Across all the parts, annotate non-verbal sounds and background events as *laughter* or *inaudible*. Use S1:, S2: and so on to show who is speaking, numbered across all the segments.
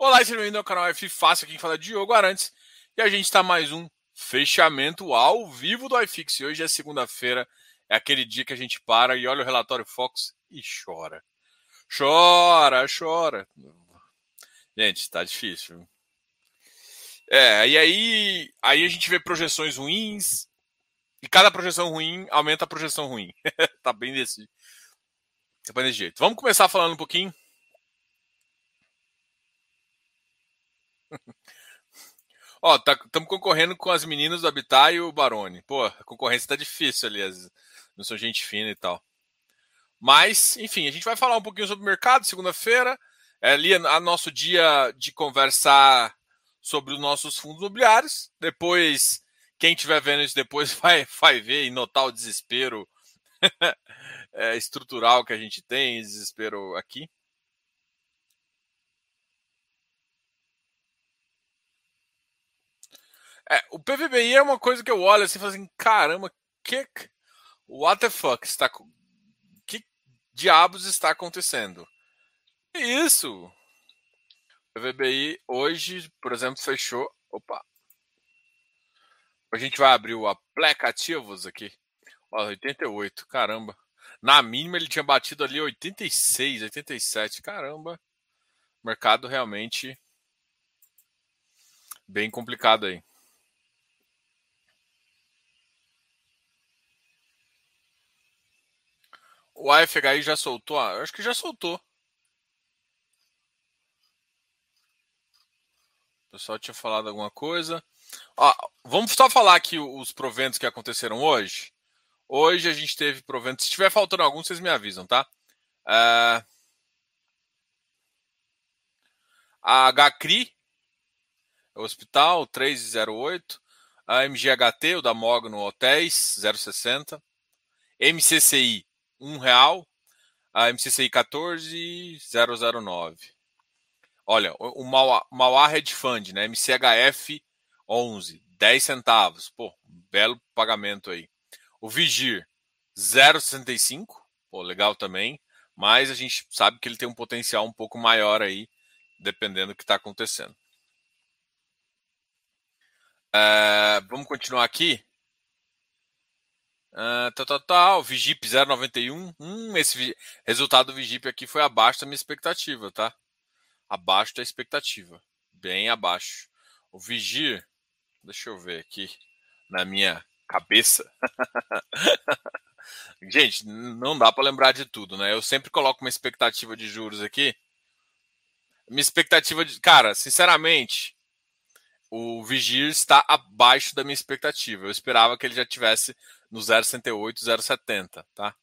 S1: Olá, seja bem-vindo ao canal F Fácil, aqui fala é Diogo Arantes. E a gente está mais um fechamento ao vivo do iFix. Hoje é segunda-feira, é aquele dia que a gente para e olha o relatório Fox e chora. Chora, chora. Gente, tá difícil. É, e aí, aí a gente vê projeções ruins, e cada projeção ruim aumenta a projeção ruim. *laughs* tá bem desse, tá bem desse jeito. Vamos começar falando um pouquinho Ó, estamos tá, concorrendo com as meninas do Habitat e o Barone. Pô, a concorrência tá difícil ali, as, não sou gente fina e tal. Mas, enfim, a gente vai falar um pouquinho sobre o mercado segunda-feira. É ali a nosso dia de conversar sobre os nossos fundos imobiliários. Depois, quem estiver vendo isso depois *laughs* vai, vai ver e notar o desespero *laughs* é, estrutural que a gente tem, desespero aqui. É, o PVBI é uma coisa que eu olho assim e falo assim, caramba, que what the fuck está que diabos está acontecendo? Isso. O PVBI hoje, por exemplo, fechou, opa. A gente vai abrir o aplicativos aqui. Ó, 88, caramba. Na mínima ele tinha batido ali 86, 87, caramba. Mercado realmente bem complicado aí. O AFHI já soltou? Ah, acho que já soltou. O pessoal tinha falado alguma coisa. Ó, vamos só falar aqui os proventos que aconteceram hoje. Hoje a gente teve proventos. Se estiver faltando algum, vocês me avisam, tá? É... A HCRI, o hospital 308. A MGHT, o da Mogno Hotéis, 060. MCCI, um real, a MCCI 14009. Olha, o Mauá, Hedge Fund, né? MCHF 11, 10 centavos. Pô, belo pagamento aí. O Vigir 0,65, pô, legal também, mas a gente sabe que ele tem um potencial um pouco maior aí, dependendo do que está acontecendo. É, vamos continuar aqui. Uh, tal, tal, tal, Vigip 091. Hum, esse resultado do Vigip aqui foi abaixo da minha expectativa, tá? Abaixo da expectativa. Bem abaixo. O Vigir, deixa eu ver aqui na minha cabeça. *laughs* Gente, não dá para lembrar de tudo, né? Eu sempre coloco uma expectativa de juros aqui. Minha expectativa de. Cara, sinceramente, o Vigir está abaixo da minha expectativa. Eu esperava que ele já tivesse no 0,68, 0,70, tá?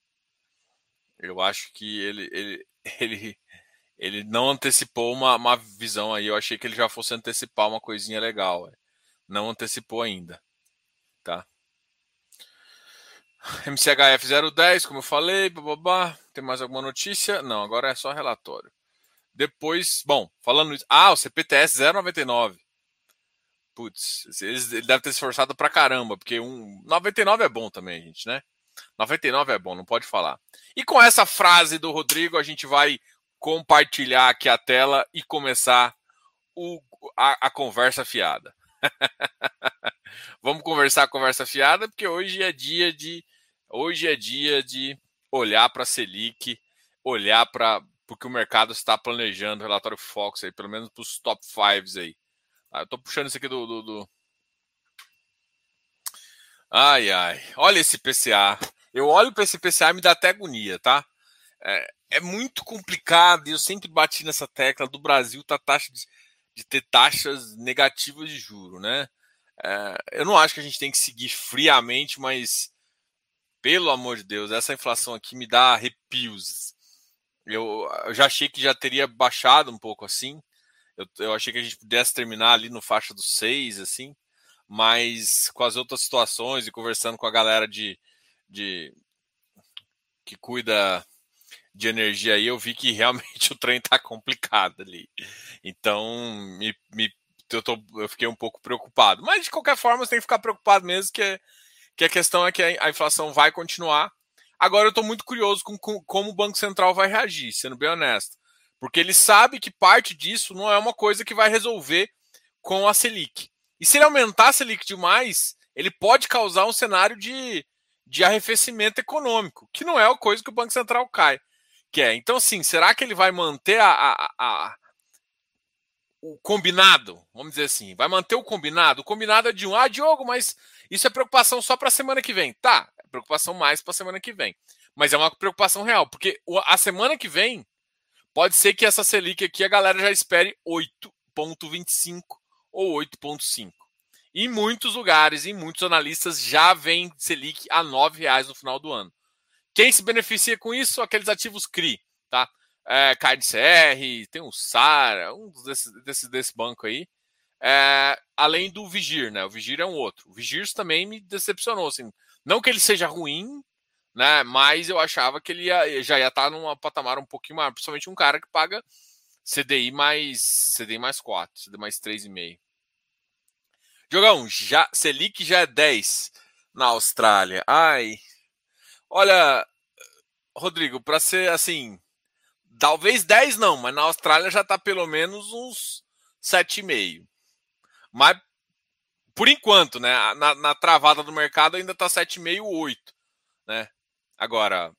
S1: Eu acho que ele, ele, *laughs* ele, ele não antecipou uma, uma visão aí. Eu achei que ele já fosse antecipar uma coisinha legal. Não antecipou ainda, tá? MCHF 010, como eu falei, babá. Tem mais alguma notícia? Não, agora é só relatório. Depois, bom, falando. Ah, o CPTS 099 putz, ele deve ter se esforçado pra caramba, porque um 99 é bom também, gente, né? 99 é bom, não pode falar. E com essa frase do Rodrigo, a gente vai compartilhar aqui a tela e começar o, a, a conversa fiada. *laughs* Vamos conversar a conversa fiada, porque hoje é dia de hoje é dia de olhar para a Selic, olhar para porque o mercado está planejando, relatório Fox aí, pelo menos para os top 5 aí. Ah, eu tô puxando isso aqui do, do, do, Ai, ai. Olha esse PCA. Eu olho para esse PCA e me dá até agonia, tá? É, é, muito complicado e eu sempre bati nessa tecla do Brasil tá taxa de, de ter taxas negativas de juro, né? É, eu não acho que a gente tem que seguir friamente, mas pelo amor de Deus, essa inflação aqui me dá arrepios. Eu, eu já achei que já teria baixado um pouco assim. Eu, eu achei que a gente pudesse terminar ali no faixa dos seis, assim, mas com as outras situações e conversando com a galera de, de que cuida de energia aí, eu vi que realmente *laughs* o trem tá complicado ali. Então, me, me, eu, tô, eu fiquei um pouco preocupado. Mas, de qualquer forma, você tem que ficar preocupado mesmo, que, que a questão é que a, a inflação vai continuar. Agora, eu estou muito curioso com, com, como o Banco Central vai reagir, sendo bem honesto Porque ele sabe que parte disso não é uma coisa que vai resolver com a Selic. E se ele aumentar a Selic demais, ele pode causar um cenário de, de arrefecimento econômico, que não é a coisa que o Banco Central cai. Que é. Então, assim, será que ele vai manter a, a, a o combinado, vamos dizer assim, vai manter o combinado. O combinado é de um, ah, Diogo, mas isso é preocupação só para a semana que vem. Tá, é preocupação mais para a semana que vem. Mas é uma preocupação real, porque a semana que vem pode ser que essa Selic aqui a galera já espere 8,25 ou 8,5. Em muitos lugares, em muitos analistas já vem Selic a R$ reais no final do ano. Quem se beneficia com isso? Aqueles ativos CRI, tá? é, KDCR, tem o SAR, um desses, desse, desse banco aí. É, além do Vigir, né? O Vigir é um outro. O Vigir também me decepcionou, assim. Não que ele seja ruim, né? Mas eu achava que ele ia, já ia estar num patamar um pouquinho maior, principalmente um cara que paga CDI mais CDI mais 4, CDI mais 3,5. Jogão, já, Selic já é 10 na Austrália. Ai. Olha, Rodrigo, para ser assim, Talvez 10 não, mas na Austrália já está pelo menos uns 7,5. Mas por enquanto, né? Na, na travada do mercado ainda está 7,5, 8. Né? Agora,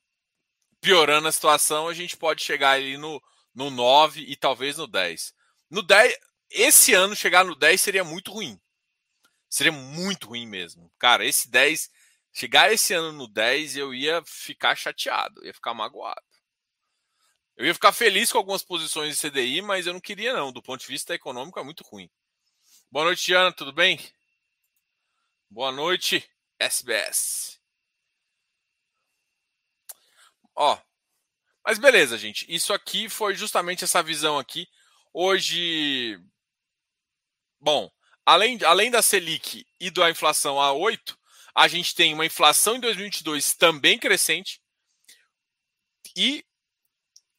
S1: piorando a situação, a gente pode chegar ali no, no 9 e talvez no 10. No 10, esse ano chegar no 10 seria muito ruim. Seria muito ruim mesmo. Cara, esse 10, chegar esse ano no 10, eu ia ficar chateado, ia ficar magoado. Eu ia ficar feliz com algumas posições de CDI, mas eu não queria, não. Do ponto de vista econômico, é muito ruim. Boa noite, Ana, tudo bem? Boa noite, SBS. Ó, mas beleza, gente. Isso aqui foi justamente essa visão aqui. Hoje, bom, além, além da Selic e da inflação a 8, a gente tem uma inflação em 2022 também crescente e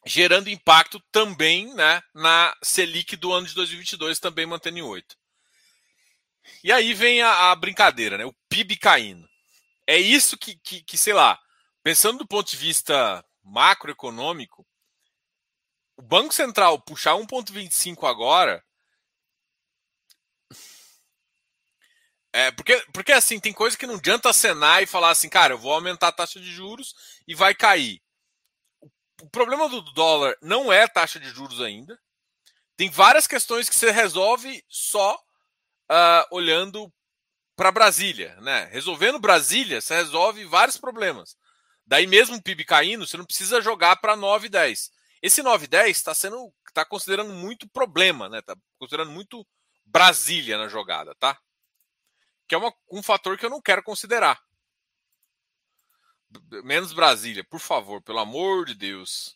S1: gerando impacto também né, na Selic do ano de 2022, também mantendo em 8. E aí vem a, a brincadeira, né, o PIB caindo. É isso que, que, que, sei lá, pensando do ponto de vista macroeconômico, o Banco Central puxar 1,25 agora. É, porque, porque assim, tem coisa que não adianta acenar e falar assim, cara, eu vou aumentar a taxa de juros e vai cair o problema do dólar não é taxa de juros ainda. Tem várias questões que você resolve só uh, olhando para Brasília, né? Resolvendo Brasília, você resolve vários problemas. Daí mesmo o PIB caindo, você não precisa jogar para 9 10. Esse 9 10 está sendo está considerando muito problema, né? Tá considerando muito Brasília na jogada, tá? Que é uma, um fator que eu não quero considerar. Menos Brasília, por favor, pelo amor de Deus.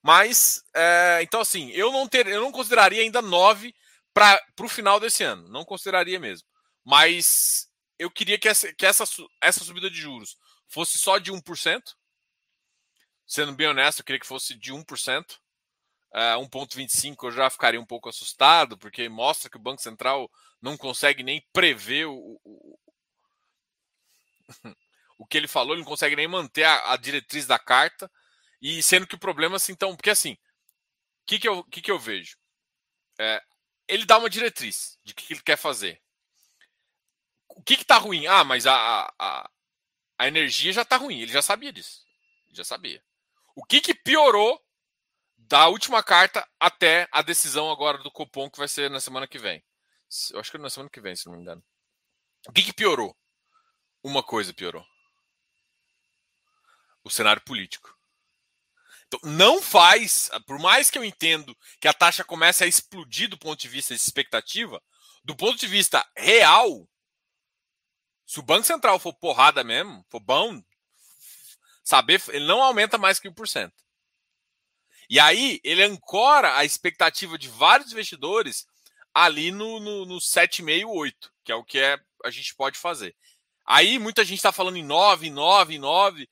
S1: Mas, é, então assim, eu não, ter, eu não consideraria ainda 9 para o final desse ano. Não consideraria mesmo. Mas eu queria que essa, que essa, essa subida de juros fosse só de 1%. Sendo bem honesto, eu queria que fosse de 1%. É, 1,25 eu já ficaria um pouco assustado, porque mostra que o Banco Central não consegue nem prever o, o, *laughs* o que ele falou, ele não consegue nem manter a, a diretriz da carta. E sendo que o problema, assim, então, porque assim, o que, que, eu, que, que eu vejo? É, ele dá uma diretriz de que ele quer fazer. O que está ruim? Ah, mas a, a, a energia já está ruim. Ele já sabia disso. Ele já sabia. O que, que piorou da última carta até a decisão agora do Copom, que vai ser na semana que vem? Eu acho que é na semana que vem, se não me engano. O que, que piorou? Uma coisa piorou o cenário político. Então, não faz, por mais que eu entendo que a taxa comece a explodir do ponto de vista de expectativa, do ponto de vista real, se o Banco Central for porrada mesmo, for bom, saber, ele não aumenta mais que 1%. E aí, ele ancora a expectativa de vários investidores ali no, no, no 7,5, 8, que é o que é, a gente pode fazer. Aí, muita gente está falando em 9, 9, 9.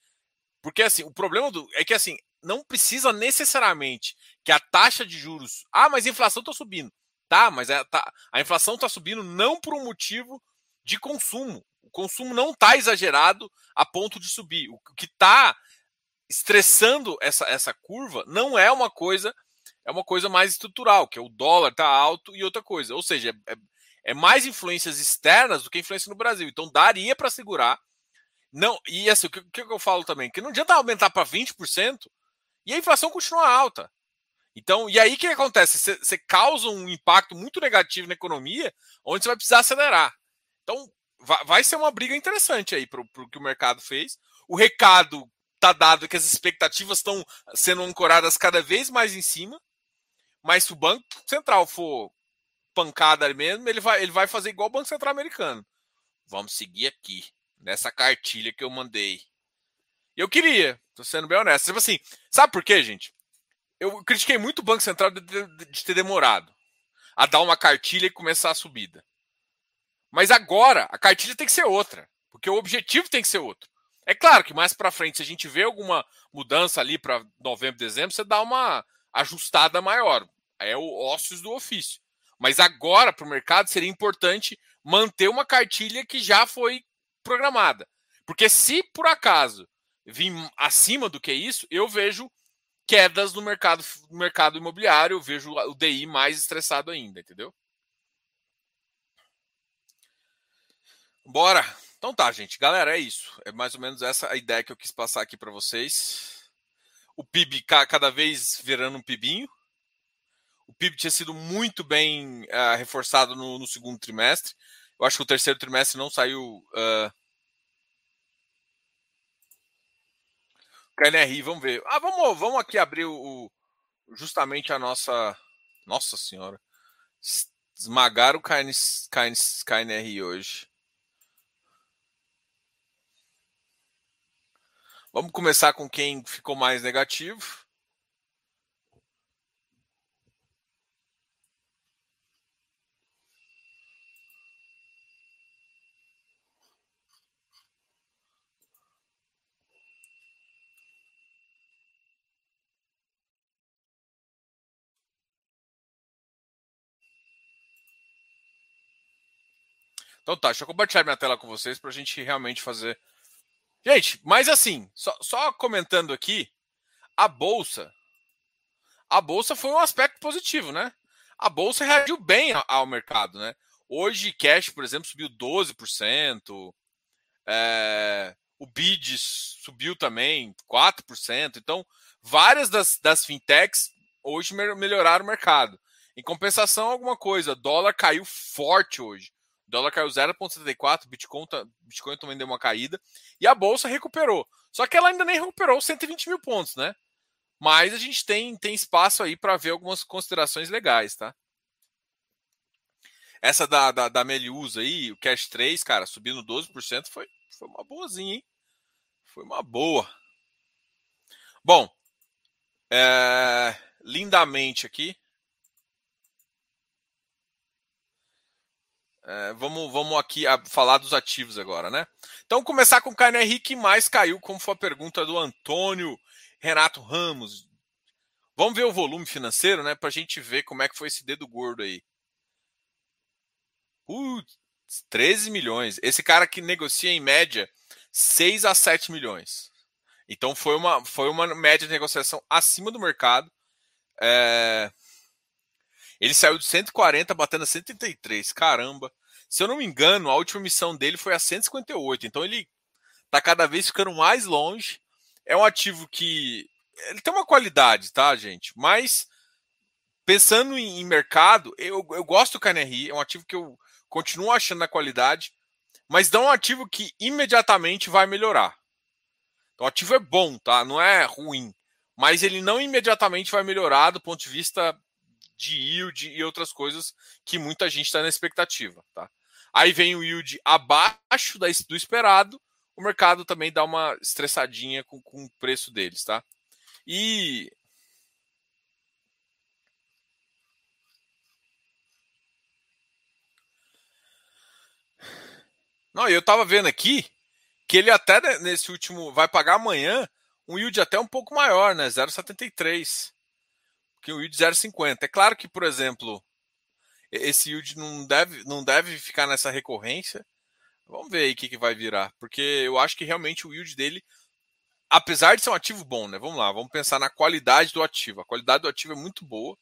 S1: Porque assim, o problema do, é que assim, não precisa necessariamente que a taxa de juros. Ah, mas a inflação está subindo. Tá, mas a, tá, a inflação está subindo não por um motivo de consumo. O consumo não está exagerado a ponto de subir. O que está estressando essa, essa curva não é uma coisa é uma coisa mais estrutural, que é o dólar tá alto e outra coisa. Ou seja, é, é, é mais influências externas do que influência no Brasil. Então daria para segurar. Não, e assim, o que, que eu falo também? Que não adianta aumentar para 20% e a inflação continua alta. Então, e aí o que acontece? Você causa um impacto muito negativo na economia, onde você vai precisar acelerar. Então, vai, ser uma briga interessante aí para o que o mercado fez. O recado está dado que as expectativas estão sendo ancoradas cada vez mais em cima. Mas se o Banco Central for pancada mesmo, ele vai, ele vai fazer igual o Banco Central americano. Vamos seguir aqui, nessa cartilha que eu mandei. Eu queria, tô sendo bem honesto. Tipo assim, sabe por quê, gente? Eu critiquei muito o Banco Central de, de, de ter demorado a dar uma cartilha e começar a subida. Mas agora a cartilha tem que ser outra, porque o objetivo tem que ser outro. É claro que mais para frente, se a gente vê alguma mudança ali para novembro, dezembro, você dá uma ajustada maior. É o ócios do ofício. Mas agora, para o mercado, seria importante manter uma cartilha que já foi programada. Porque se por acaso vir acima do que isso, eu vejo quedas no mercado, no mercado imobiliário, eu vejo o DI mais estressado ainda, entendeu? Bora! Então tá, gente. Galera, é isso. É mais ou menos essa a ideia que eu quis passar aqui para vocês. O PIB cada vez virando um PIBinho. O PIB tinha sido muito bem uh, reforçado no, no, segundo trimestre. Eu acho que o terceiro trimestre não saiu. Uh... KNRI, vamos ver. Ah, vamos, vamos aqui abrir o, justamente a nossa. Nossa Senhora. Esmagaram o KN, KN, KNRI hoje. Vamos começar com quem ficou mais negativo. Então tá, deixa eu compartilhar minha tela com vocês para a gente realmente fazer Gente, mas assim, só, só, comentando aqui, a bolsa, a bolsa foi um aspecto positivo, né? A bolsa reagiu bem ao mercado, né? Hoje, cash, por exemplo, subiu 12%, é, o BID subiu também 4%. Então, várias das, das fintechs hoje melhoraram o mercado. Em compensação, alguma coisa, dólar caiu forte hoje. O dólar caiu 0,74, Bitcoin, Bitcoin também deu uma caída. E a bolsa recuperou. Só que ela ainda nem recuperou 120 mil pontos, né? Mas a gente tem, tem espaço aí para ver algumas considerações legais, tá? Essa da, da, da Meliusa aí, o Cash 3, cara, subindo 12%, foi, foi uma boazinha, hein? Foi uma boa. Bom, é, lindamente aqui. É, vamos, vamos aqui a, falar dos ativos agora, né? Então, começar com o KNR que mais caiu, como foi a pergunta do Antônio Renato Ramos. Vamos ver o volume financeiro, né? Para a gente ver como é que foi esse dedo gordo aí. Putz, 13 milhões. Esse cara que negocia em média 6 a 7 milhões. Então foi uma, foi uma média de negociação acima do mercado. É, ele saiu de 140 batendo a 133. Caramba. Se eu não me engano, a última missão dele foi a 158. Então ele tá cada vez ficando mais longe. É um ativo que ele tem uma qualidade, tá, gente? Mas pensando em, mercado, eu, eu gosto do KNRI, é um ativo que eu continuo achando na qualidade, mas não é um ativo que imediatamente vai melhorar. Então, o ativo é bom, tá? Não é ruim, mas ele não imediatamente vai melhorar do ponto de vista de yield e outras coisas que muita gente está na expectativa. Tá? Aí vem o yield abaixo do esperado, o mercado também dá uma estressadinha com, com o preço deles. Tá? E Não, eu estava vendo aqui que ele até nesse último vai pagar amanhã um yield até um pouco maior, né? 0,73 que o yield 0,50. É claro que, por exemplo, esse yield não deve, não deve ficar nessa recorrência. Vamos ver aí o que, que vai virar, porque eu acho que realmente o yield dele apesar de ser um ativo bom, né? Vamos lá, vamos pensar na qualidade do ativo. A qualidade do ativo é muito boa.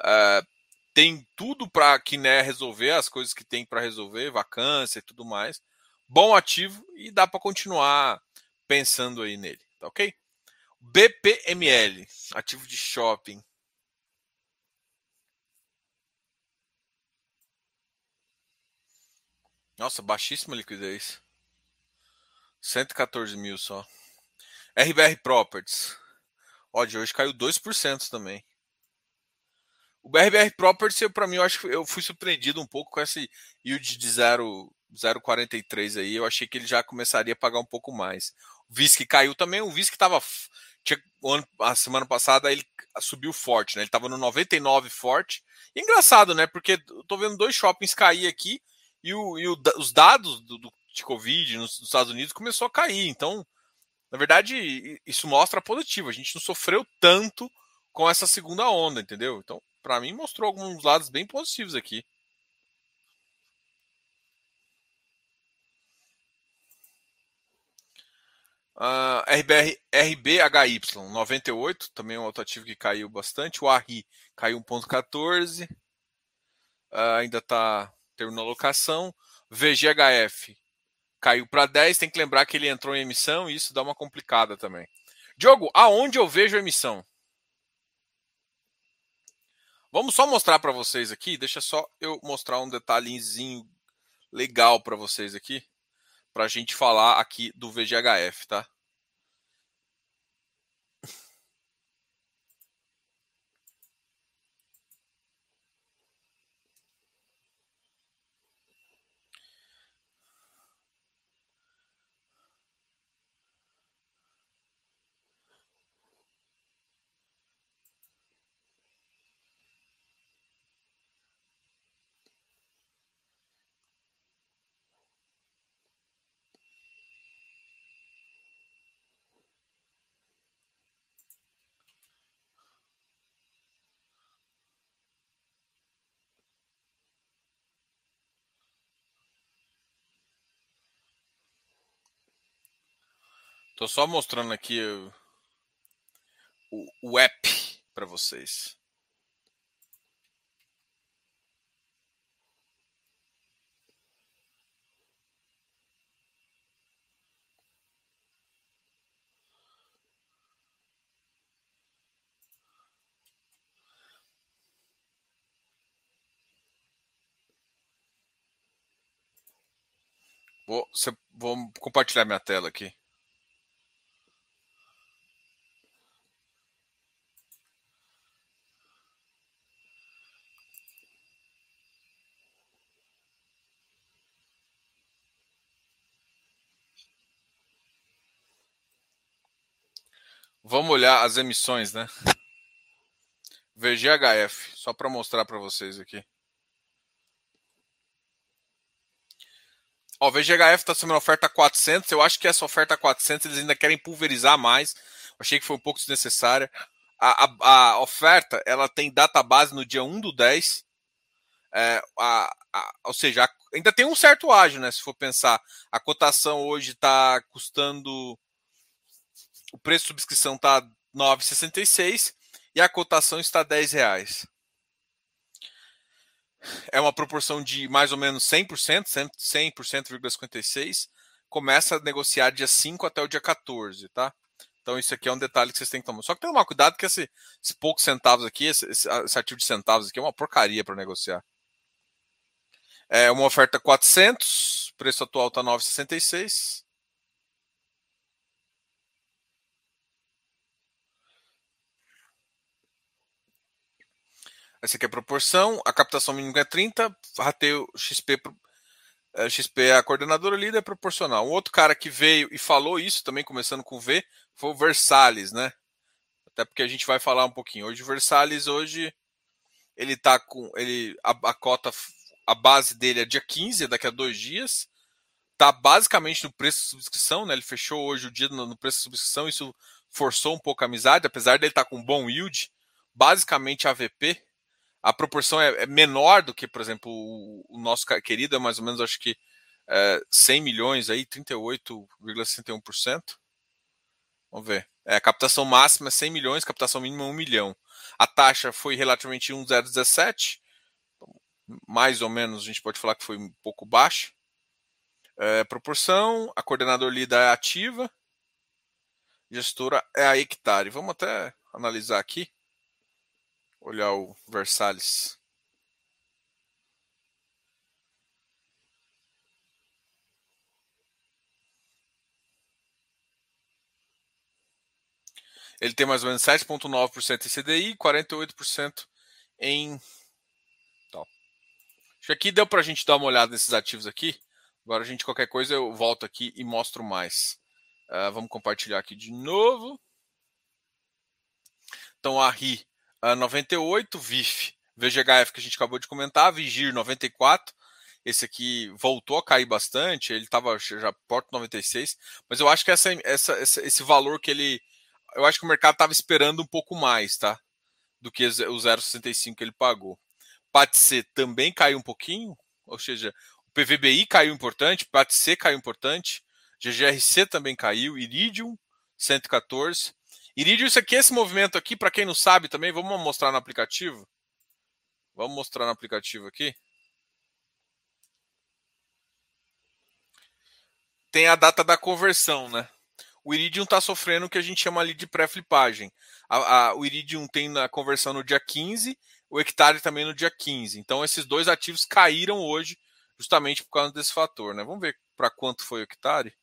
S1: Uh, tem tudo para que né, resolver as coisas que tem para resolver, vacância e tudo mais. Bom ativo e dá para continuar pensando aí nele, tá ok? BPML, ativo de shopping. Nossa, baixíssima liquidez. 114 mil só. RBR Properties. Ó, de hoje caiu 2% também. O BRBR Properties, para mim, eu acho que eu fui surpreendido um pouco com esse yield de 0,43 aí. Eu achei que ele já começaria a pagar um pouco mais. O VISC caiu também. O VISC estava. A semana passada ele subiu forte, né? Ele estava no 99 forte. E engraçado, né? Porque eu tô vendo dois shoppings cair aqui e, o, e o, os dados do, do, de Covid nos, nos, Estados Unidos começou a cair. Então, na verdade, isso mostra positivo. A gente não sofreu tanto com essa segunda onda, entendeu? Então, para mim, mostrou alguns lados bem positivos aqui. Uh, RBR, RBHY 98, também é um outro ativo que caiu bastante. O ARRI caiu 1,14. Uh, ainda está terminou a locação. VGHF caiu para 10. Tem que lembrar que ele entrou em emissão e isso dá uma complicada também. Diogo, aonde eu vejo emissão? Vamos só mostrar para vocês aqui. Deixa só eu mostrar um detalhezinho legal para vocês aqui, para a gente falar aqui do VGHF, tá? Tô só mostrando aqui o, o, app para vocês. Vou, vou compartilhar minha tela aqui. Vamos olhar as emissões, né? VGHF, só para mostrar para vocês aqui. Ó, VGHF está sendo uma oferta 400. Eu acho que essa oferta 400 eles ainda querem pulverizar mais. Achei que foi um pouco desnecessária. A, a, a oferta ela tem data base no dia 1 do 10. É, a, a, ou seja, ainda tem um certo ágio, né? Se for pensar, a cotação hoje está custando o preço de subscrição está 9,66 e a cotação está 10 reais. É uma proporção de mais ou menos 100%, 100,56. Começa a negociar dia 5 até o dia 14, tá? Então isso aqui é um detalhe que vocês têm que tomar. Só que tem tomar cuidado que esse, esse poucos centavos aqui, esse, esse ativo de centavos aqui é uma porcaria para negociar. É uma oferta 400, preço atual está 9,66. Essa aqui é a proporção, a captação mínima é 30, rateio XP, XP é a coordenadora líder é proporcional. Um outro cara que veio e falou isso, também começando com V, foi o Versalhes, né? Até porque a gente vai falar um pouquinho. Hoje o Versalhes, hoje, ele tá com. Ele, a, a cota, a base dele é dia 15, é daqui a dois dias. Tá basicamente no preço de subscrição, né? Ele fechou hoje o dia no, no preço de subscrição, isso forçou um pouco a amizade, apesar dele estar tá com bom yield, basicamente AVP, a proporção é, é, menor do que, por exemplo, o, nosso querido é mais ou menos, acho que é, 100 milhões aí, 38,61%. Vamos ver. É, a captação máxima é 100 milhões, captação mínima 1 milhão. A taxa foi relativamente 1,017. Mais ou menos, a gente pode falar que foi um pouco baixa. É, proporção, a coordenador lida é ativa. Gestora é a hectare. Vamos até analisar aqui. Olhar o Versalhes. Ele tem mais ou menos 7,9% em CDI e 48% em. Tal. Acho que aqui deu para a gente dar uma olhada nesses ativos aqui. Agora a gente, qualquer coisa, eu volto aqui e mostro mais. Uh, vamos compartilhar aqui de novo. Então a RI uh, 98, VIF, VGHF que a gente acabou de comentar, Vigir 94. Esse aqui voltou a cair bastante, ele estava já porto 96, mas eu acho que essa, essa, esse valor que ele eu acho que o mercado estava esperando um pouco mais, tá? Do que o 0,65 que ele pagou. PATC também caiu um pouquinho, ou seja, o PVBI caiu importante, PATC caiu importante, GGRC também caiu, Iridium 114. Iridium, isso aqui, esse movimento aqui, para quem não sabe também, vamos mostrar no aplicativo. Vamos mostrar no aplicativo aqui. Tem a data da conversão, né? o Iridium está sofrendo o que a gente chama ali de pré-flipagem. o Iridium tem na conversão no dia 15, o Hectare também no dia 15. Então esses dois ativos caíram hoje justamente por causa desse fator. Né? Vamos ver para quanto foi o Hectare?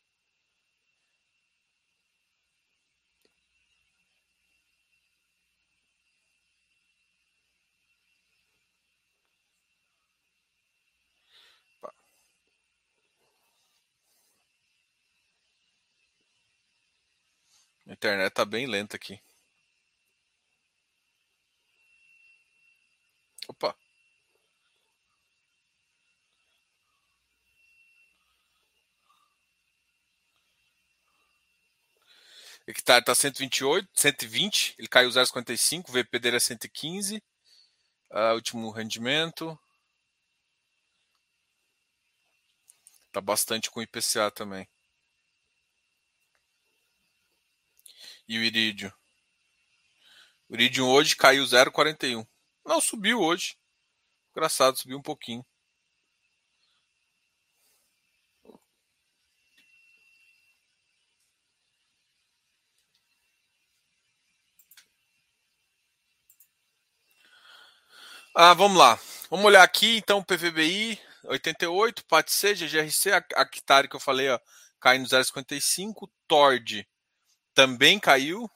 S1: A internet tá bem lenta aqui. Opa. Hectare tá 128, 120, ele caiu 0,55, o VP dele é 115. Uh, último rendimento. Tá bastante com IPCA também. E o Iridium? O Iridium hoje caiu 0,41. Não, subiu hoje. Engraçado, subiu um pouquinho. Ah, vamos lá. Vamos olhar aqui, então, PVBI 88, PATC, GGRC, a Actari que eu falei, ó, cai no 0,55, TORD também caiu.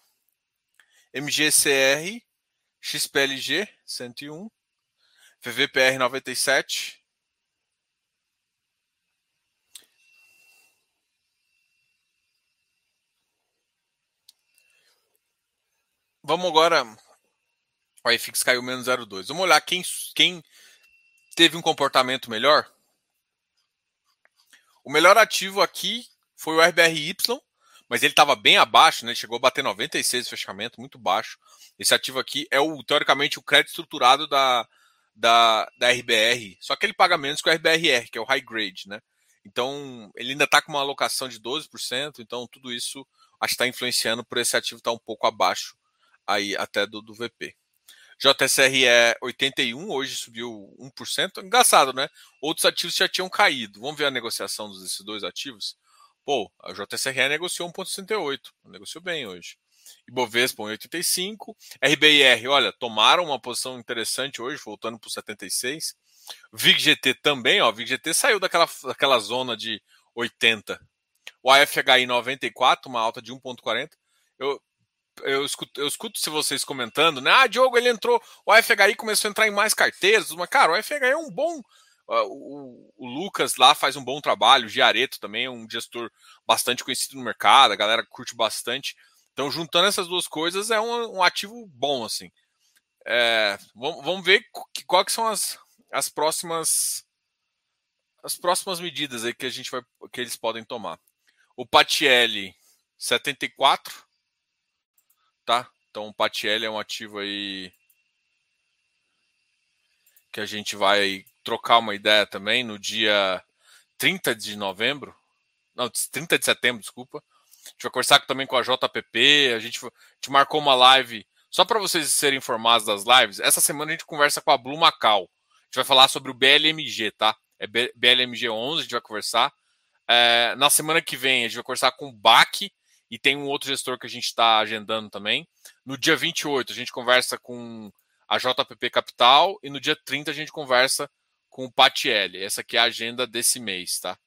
S1: MGCR, XPLG 101, VVPR 97. Vamos agora. O IFIX caiu menos 0,2. Vamos olhar quem, quem teve um comportamento melhor. O melhor ativo aqui foi o RBRY, mas ele estava bem abaixo, né? chegou a bater 96 de fechamento, muito baixo. Esse ativo aqui é o teoricamente o crédito estruturado da, da, da RBR, só que ele paga menos que o RBRR, que é o high grade, né? Então, ele ainda está com uma alocação de 12%, então tudo isso acho que está influenciando por esse ativo estar tá um pouco abaixo aí até do, do VP. JSR é 81, hoje subiu 1%. Engraçado, né? Outros ativos já tinham caído. Vamos ver a negociação desses dois ativos. Pô, a JSRE negociou 1,68, negociou bem hoje. Ibovespa 1,85. RBIR, olha, tomaram uma posição interessante hoje, voltando para o 76. VIGGT também, ó, VIGGT saiu daquela, daquela zona de 80. O AFHI 94, uma alta de 1,40. Eu, eu escuto, eu escuto se vocês comentando, né? Ah, Diogo, ele entrou, o AFHI começou a entrar em mais carteiras, mas, cara, o AFHI é um bom o, o, Lucas lá faz um bom trabalho, o Giareto também é um gestor bastante conhecido no mercado, a galera curte bastante. Então, juntando essas duas coisas, é um, um ativo bom, assim. É, vamos, vamos, ver quais que são as, as próximas as próximas medidas aí que a gente vai que eles podem tomar. O Patielli 74, tá? Então o Patielli é um ativo aí que a gente vai trocar uma ideia também no dia 30 de novembro, não, 30 de setembro, desculpa. gente vai conversar também com a JPP, a gente, a gente marcou uma live, só para vocês serem informados das lives, essa semana a gente conversa com a Blue Macau. A gente vai falar sobre o BLMG, tá? É BLMG 11, a gente vai conversar. É, na semana que vem a gente vai conversar com o BAC e tem um outro gestor que a gente está agendando também. No dia 28 a gente conversa com a JPP Capital e no dia 30 a gente conversa com o Patielli. Essa aqui é a agenda desse mês, tá?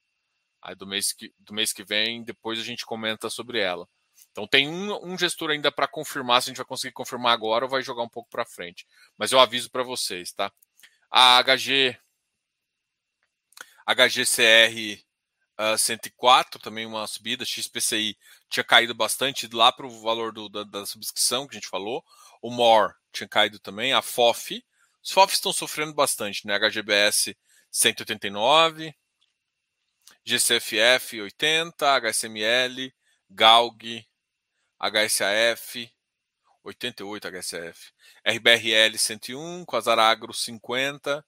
S1: Aí do mês que, do mês que vem, depois a gente comenta sobre ela. Então tem um, um gestor ainda para confirmar, se a gente vai conseguir confirmar agora ou vai jogar um pouco para frente. Mas eu aviso para vocês, tá? A HG HGCR uh, 104, também uma subida, XPCI tinha caído bastante lá para o valor do, da, da, subscrição que a gente falou. O MOR tinha caído também, a FOF. Os FOFs estão sofrendo bastante, né? HGBS 189, GCFF 80, HSML, GALG, HSAF 88 HSF, RBRL 101, Quasaragro 50,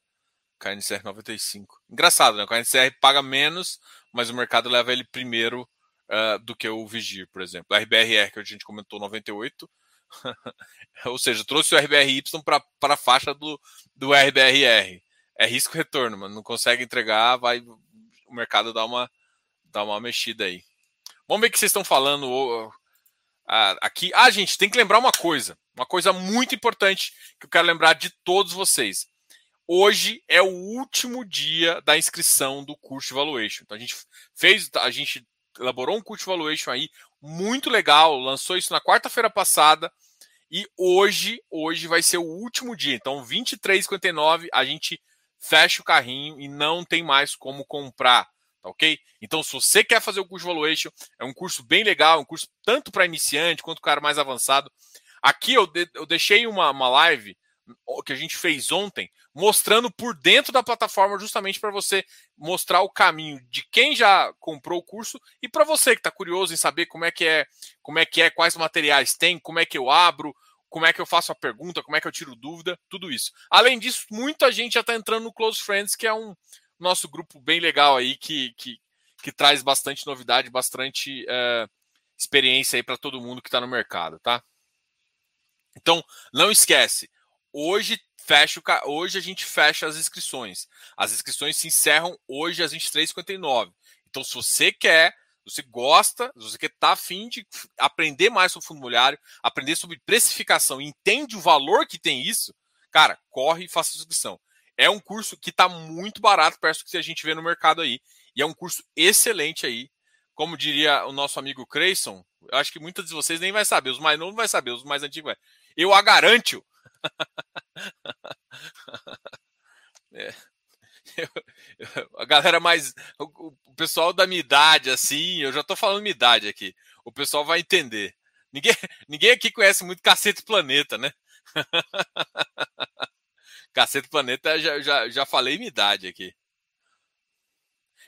S1: KNCR 95. Engraçado, né? O KNCR paga menos, mas o mercado leva ele primeiro uh, do que o Vigir, por exemplo. A RBRR, que a gente comentou, 98. *laughs* Ou seja, trouxe o RBRY para a faixa do, do RBRR. É risco retorno, mano. Não consegue entregar, vai o mercado dá uma, dá uma mexida aí. Vamos ver o que vocês estão falando aqui. Ah, gente, tem que lembrar uma coisa. Uma coisa muito importante que eu quero lembrar de todos vocês. Hoje é o último dia da inscrição do curso de valuation. Então a gente fez, a gente elaborou um curso de valuation aí muito legal, lançou isso na quarta-feira passada e hoje, hoje vai ser o último dia. Então 23:59 a gente fecha o carrinho e não tem mais como comprar, tá ok? Então, se você quer fazer o curso valuation, é um curso bem legal, um curso tanto para iniciante quanto para cara mais avançado. Aqui eu, de, eu deixei uma, uma live que a gente fez ontem, mostrando por dentro da plataforma, justamente para você mostrar o caminho de quem já comprou o curso e para você que está curioso em saber como é que é, como é que é, quais materiais tem, como é que eu abro, como é que eu faço a pergunta, como é que eu tiro dúvida, tudo isso. Além disso, muita gente já está entrando no Close Friends, que é um nosso grupo bem legal aí, que, que, que traz bastante novidade, bastante é, experiência aí para todo mundo que está no mercado, tá? Então, não esquece, hoje fecha o, hoje a gente fecha as inscrições. As inscrições se encerram hoje às 23h59. Então, se você quer você gosta, você quer estar tá afim de aprender mais sobre fundo imobiliário, aprender sobre precificação, entende o valor que tem isso, cara, corre e faça inscrição. É um curso que está muito barato perto do que a gente vê no mercado aí. E é um curso excelente aí. Como diria o nosso amigo Creyson, eu acho que muitos de vocês nem vai saber, os mais novos vai saber, os mais antigos vai. Eu a garanto. *laughs* *laughs* é. Eu, eu, a galera mais. O, o, pessoal da minha idade, assim, eu já tô falando minha idade aqui. O pessoal vai entender. Ninguém, *laughs* ninguém aqui conhece muito Cacete Planeta, né? *laughs* Cacete Planeta, já, já, já falei minha idade aqui.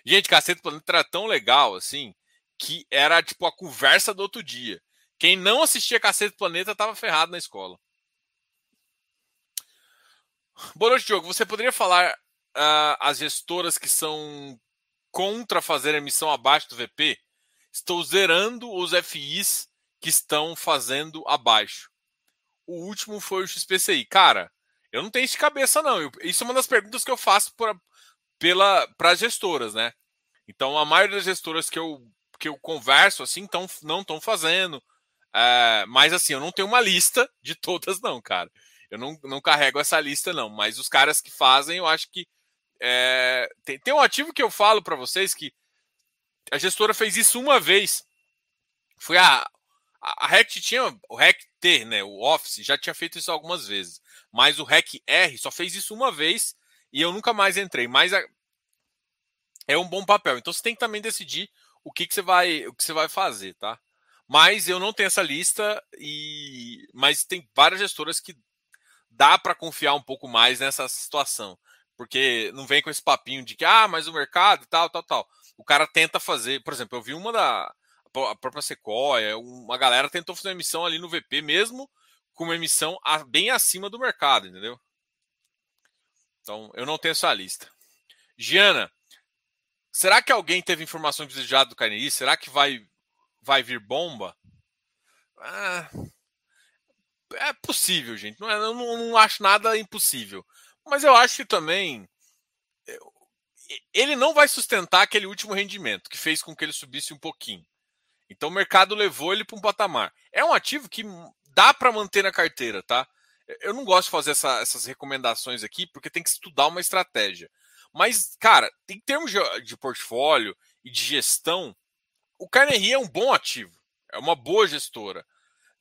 S1: Gente, Cacete Planeta era tão legal, assim, que era tipo a conversa do outro dia. Quem não assistia Cacete Planeta tava ferrado na escola. Boa noite, Diogo. Você poderia falar uh, as gestoras que são contra fazer emissão abaixo do VP, estou zerando os FIs que estão fazendo abaixo. O último foi o XPCI. Cara, eu não tenho isso de cabeça, não. Eu, isso é uma das perguntas que eu faço para as gestoras, né? Então, a maioria das gestoras que eu, que eu converso, assim, tão, não estão fazendo. É, mas, assim, eu não tenho uma lista de todas, não, cara. Eu não, não carrego essa lista, não. Mas os caras que fazem, eu acho que é, tem, tem um ativo que eu falo para vocês que a gestora fez isso uma vez. Foi a, a, REC tinha o REC T, né? O Office já tinha feito isso algumas vezes, mas o REC R só fez isso uma vez e eu nunca mais entrei. Mas a, é um bom papel. Então você tem que também decidir o que, que você vai o que você vai fazer, tá? Mas eu não tenho essa lista e mas tem várias gestoras que dá para confiar um pouco mais nessa situação. Porque não vem com esse papinho de que, ah, mas o mercado tal, tal, tal. O cara tenta fazer, por exemplo, eu vi uma da a própria Sequoia, uma galera tentou fazer uma emissão ali no VP, mesmo com uma emissão bem acima do mercado, entendeu? Então, eu não tenho essa lista. Giana, será que alguém teve informação privilegiada do KNI? Será que vai vai vir bomba. Ah, é possível, gente. Não é, eu não, não, acho nada impossível. Mas eu acho que também ele não vai sustentar aquele último rendimento que fez com que ele subisse um pouquinho. Então o mercado levou ele para um patamar. É um ativo que dá para manter na carteira, tá? Eu não gosto de fazer essa, essas recomendações aqui porque tem que estudar uma estratégia. Mas, cara, em termos de, de portfólio e de gestão, o Carnegie é um bom ativo. É uma boa gestora.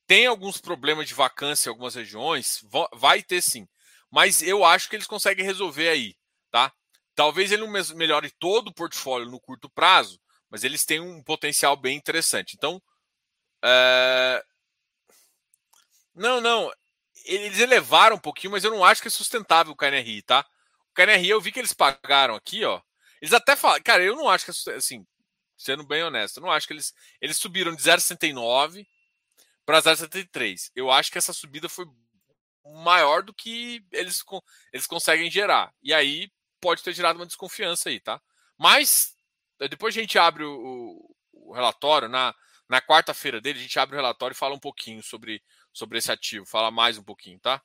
S1: Tem alguns problemas de vacância em algumas regiões, vai ter sim. Mas eu acho que eles conseguem resolver aí, tá? Talvez ele não melhore todo o portfólio no curto prazo, mas eles têm um potencial bem interessante. Então, é... não, não, eles elevaram um pouquinho, mas eu não acho que é sustentável o KNRI, tá? O KNRI eu vi que eles pagaram aqui, ó. Eles até falam, cara, eu não acho que é assim, sendo bem honesto, eu não acho que eles eles subiram de 0,69 para 0,73. Eu acho que essa subida foi maior do que eles, eles conseguem gerar. E aí pode ter gerado uma desconfiança aí, tá? Mas depois a gente abre o, o relatório, na, na quarta-feira dele, a gente abre o relatório e fala um pouquinho sobre, sobre esse ativo, fala mais um pouquinho, tá?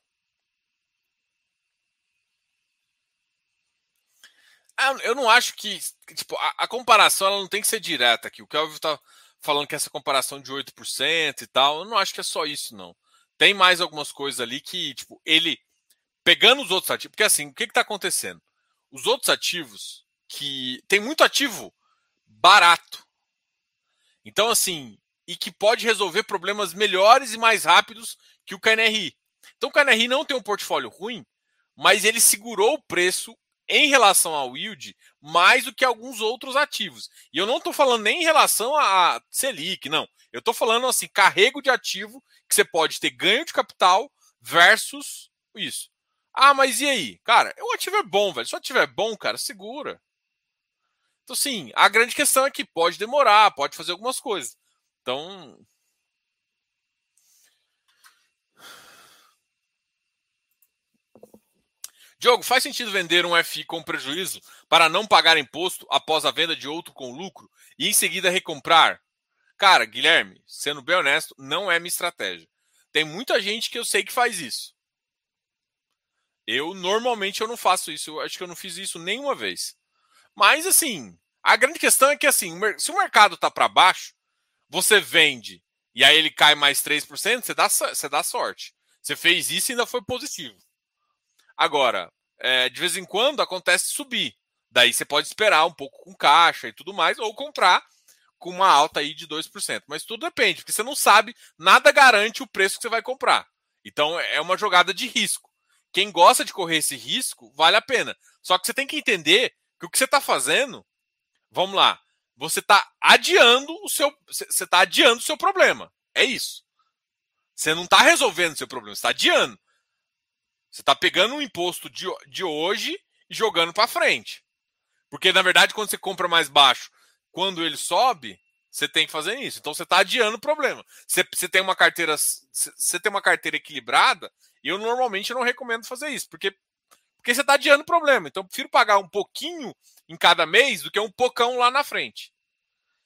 S1: Ah, eu não acho que. Tipo, a, a comparação ela não tem que ser direta aqui. O Kelvin está falando que essa comparação de 8% e tal, eu não acho que é só isso, não. Tem mais algumas coisas ali que, tipo, ele pegando os outros ativos. Porque assim, o que está acontecendo? Os outros ativos que. Tem muito ativo barato. Então, assim, e que pode resolver problemas melhores e mais rápidos que o KNRI. Então, o KNRI não tem um portfólio ruim, mas ele segurou o preço em relação ao yield mais do que alguns outros ativos. E eu não estou falando nem em relação a Selic, não. Eu estou falando assim, carrego de ativo que você pode ter ganho de capital versus isso. Ah, mas e aí? Cara, o ativo é bom, velho. Se o ativo é bom, cara, segura. Então, sim, a grande questão é que pode demorar, pode fazer algumas coisas. Então. Diogo, faz sentido vender um FI com prejuízo para não pagar imposto após a venda de outro com lucro e em seguida recomprar? Cara, Guilherme, sendo bem honesto, não é minha estratégia. Tem muita gente que eu sei que faz isso. Eu normalmente eu não faço isso. Eu acho que eu não fiz isso nenhuma vez. Mas assim, a grande questão é que assim, se o mercado está para baixo, você vende e aí ele cai mais 3%, você dá, você dá sorte. Você fez isso e ainda foi positivo. Agora, é, de vez em quando acontece subir. Daí você pode esperar um pouco com caixa e tudo mais, ou comprar com uma alta aí de 2%. Mas tudo depende, porque você não sabe, nada garante o preço que você vai comprar. Então é uma jogada de risco. Quem gosta de correr esse risco, vale a pena. Só que você tem que entender que o que você está fazendo, vamos lá, você está adiando o seu, você está adiando o seu problema. É isso. Você não está resolvendo o seu problema, você está adiando. Você está pegando um imposto de, de hoje e jogando para frente. Porque, na verdade, quando você compra mais baixo, quando ele sobe, você tem que fazer isso. Então você está adiando o problema. Você, você, tem uma carteira, você tem uma carteira equilibrada, e eu normalmente não recomendo fazer isso, porque porque você está adiando o problema. Então, eu prefiro pagar um pouquinho em cada mês do que um pocão lá na frente.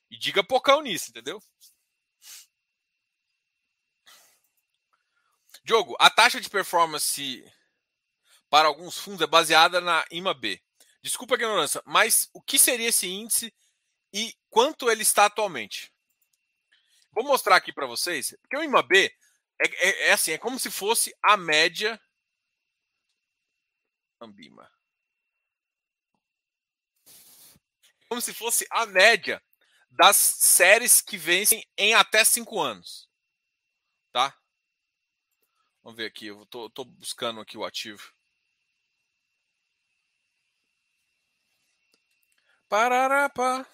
S1: E diga pocão nisso, entendeu? Diogo, a taxa de performance para alguns fundos é baseada na IMA-B. Desculpa a ignorância, mas o que seria esse índice e quanto ele está atualmente? Vou mostrar aqui para vocês, porque o IMA-B é, é, é, assim, é como se fosse a média Ambima. Como se fosse a média das séries que vencem em até cinco anos. Vamos ver aqui. Eu tô, tô buscando aqui o ativo. Pararapá.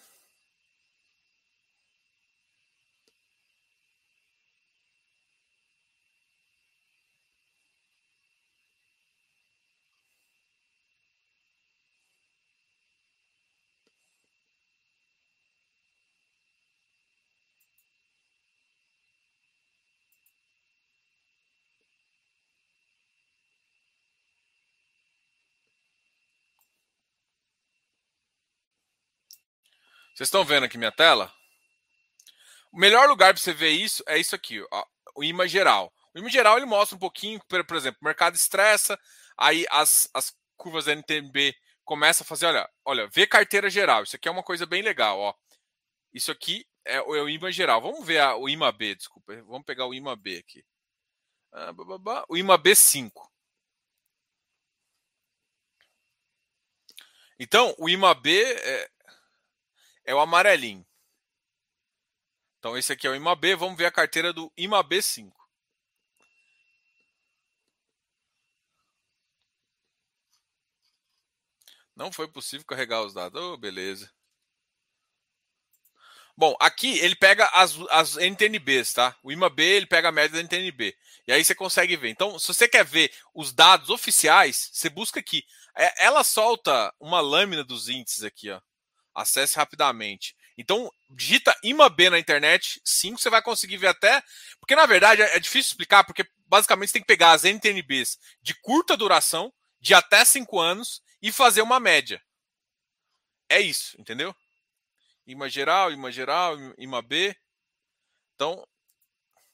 S1: Vocês estão vendo aqui minha tela? O melhor lugar para você ver isso é isso aqui, ó, o IMA geral. O IMA geral ele mostra um pouquinho, por, por exemplo, o mercado estressa, aí as, as curvas NTNB começam a fazer, olha, olha, vê carteira geral. Isso aqui é uma coisa bem legal, ó. Isso aqui é o, é o geral. Vamos ver a, o IMA B, desculpa. Vamos pegar o IMA B aqui. Ah, o IMA B5. Então, o IMA B é, é o amarelinho. Então, esse aqui é o IMAB. Vamos ver a carteira do IMAB 5. Não foi possível carregar os dados. Oh, beleza. Bom, aqui ele pega as, as NTNBs, tá? O IMAB ele pega a média da NTNB. E aí você consegue ver. Então, se você quer ver os dados oficiais, você busca aqui. É, ela solta uma lâmina dos índices aqui, ó. Acesse rapidamente. Então, digita IMAB na internet, 5, você vai conseguir ver até. Porque, na verdade, é difícil explicar, porque basicamente você tem que pegar as NTNBs de curta duração, de até 5 anos, e fazer uma média. É isso, entendeu? IMA geral, IMA geral, IMA B. Então,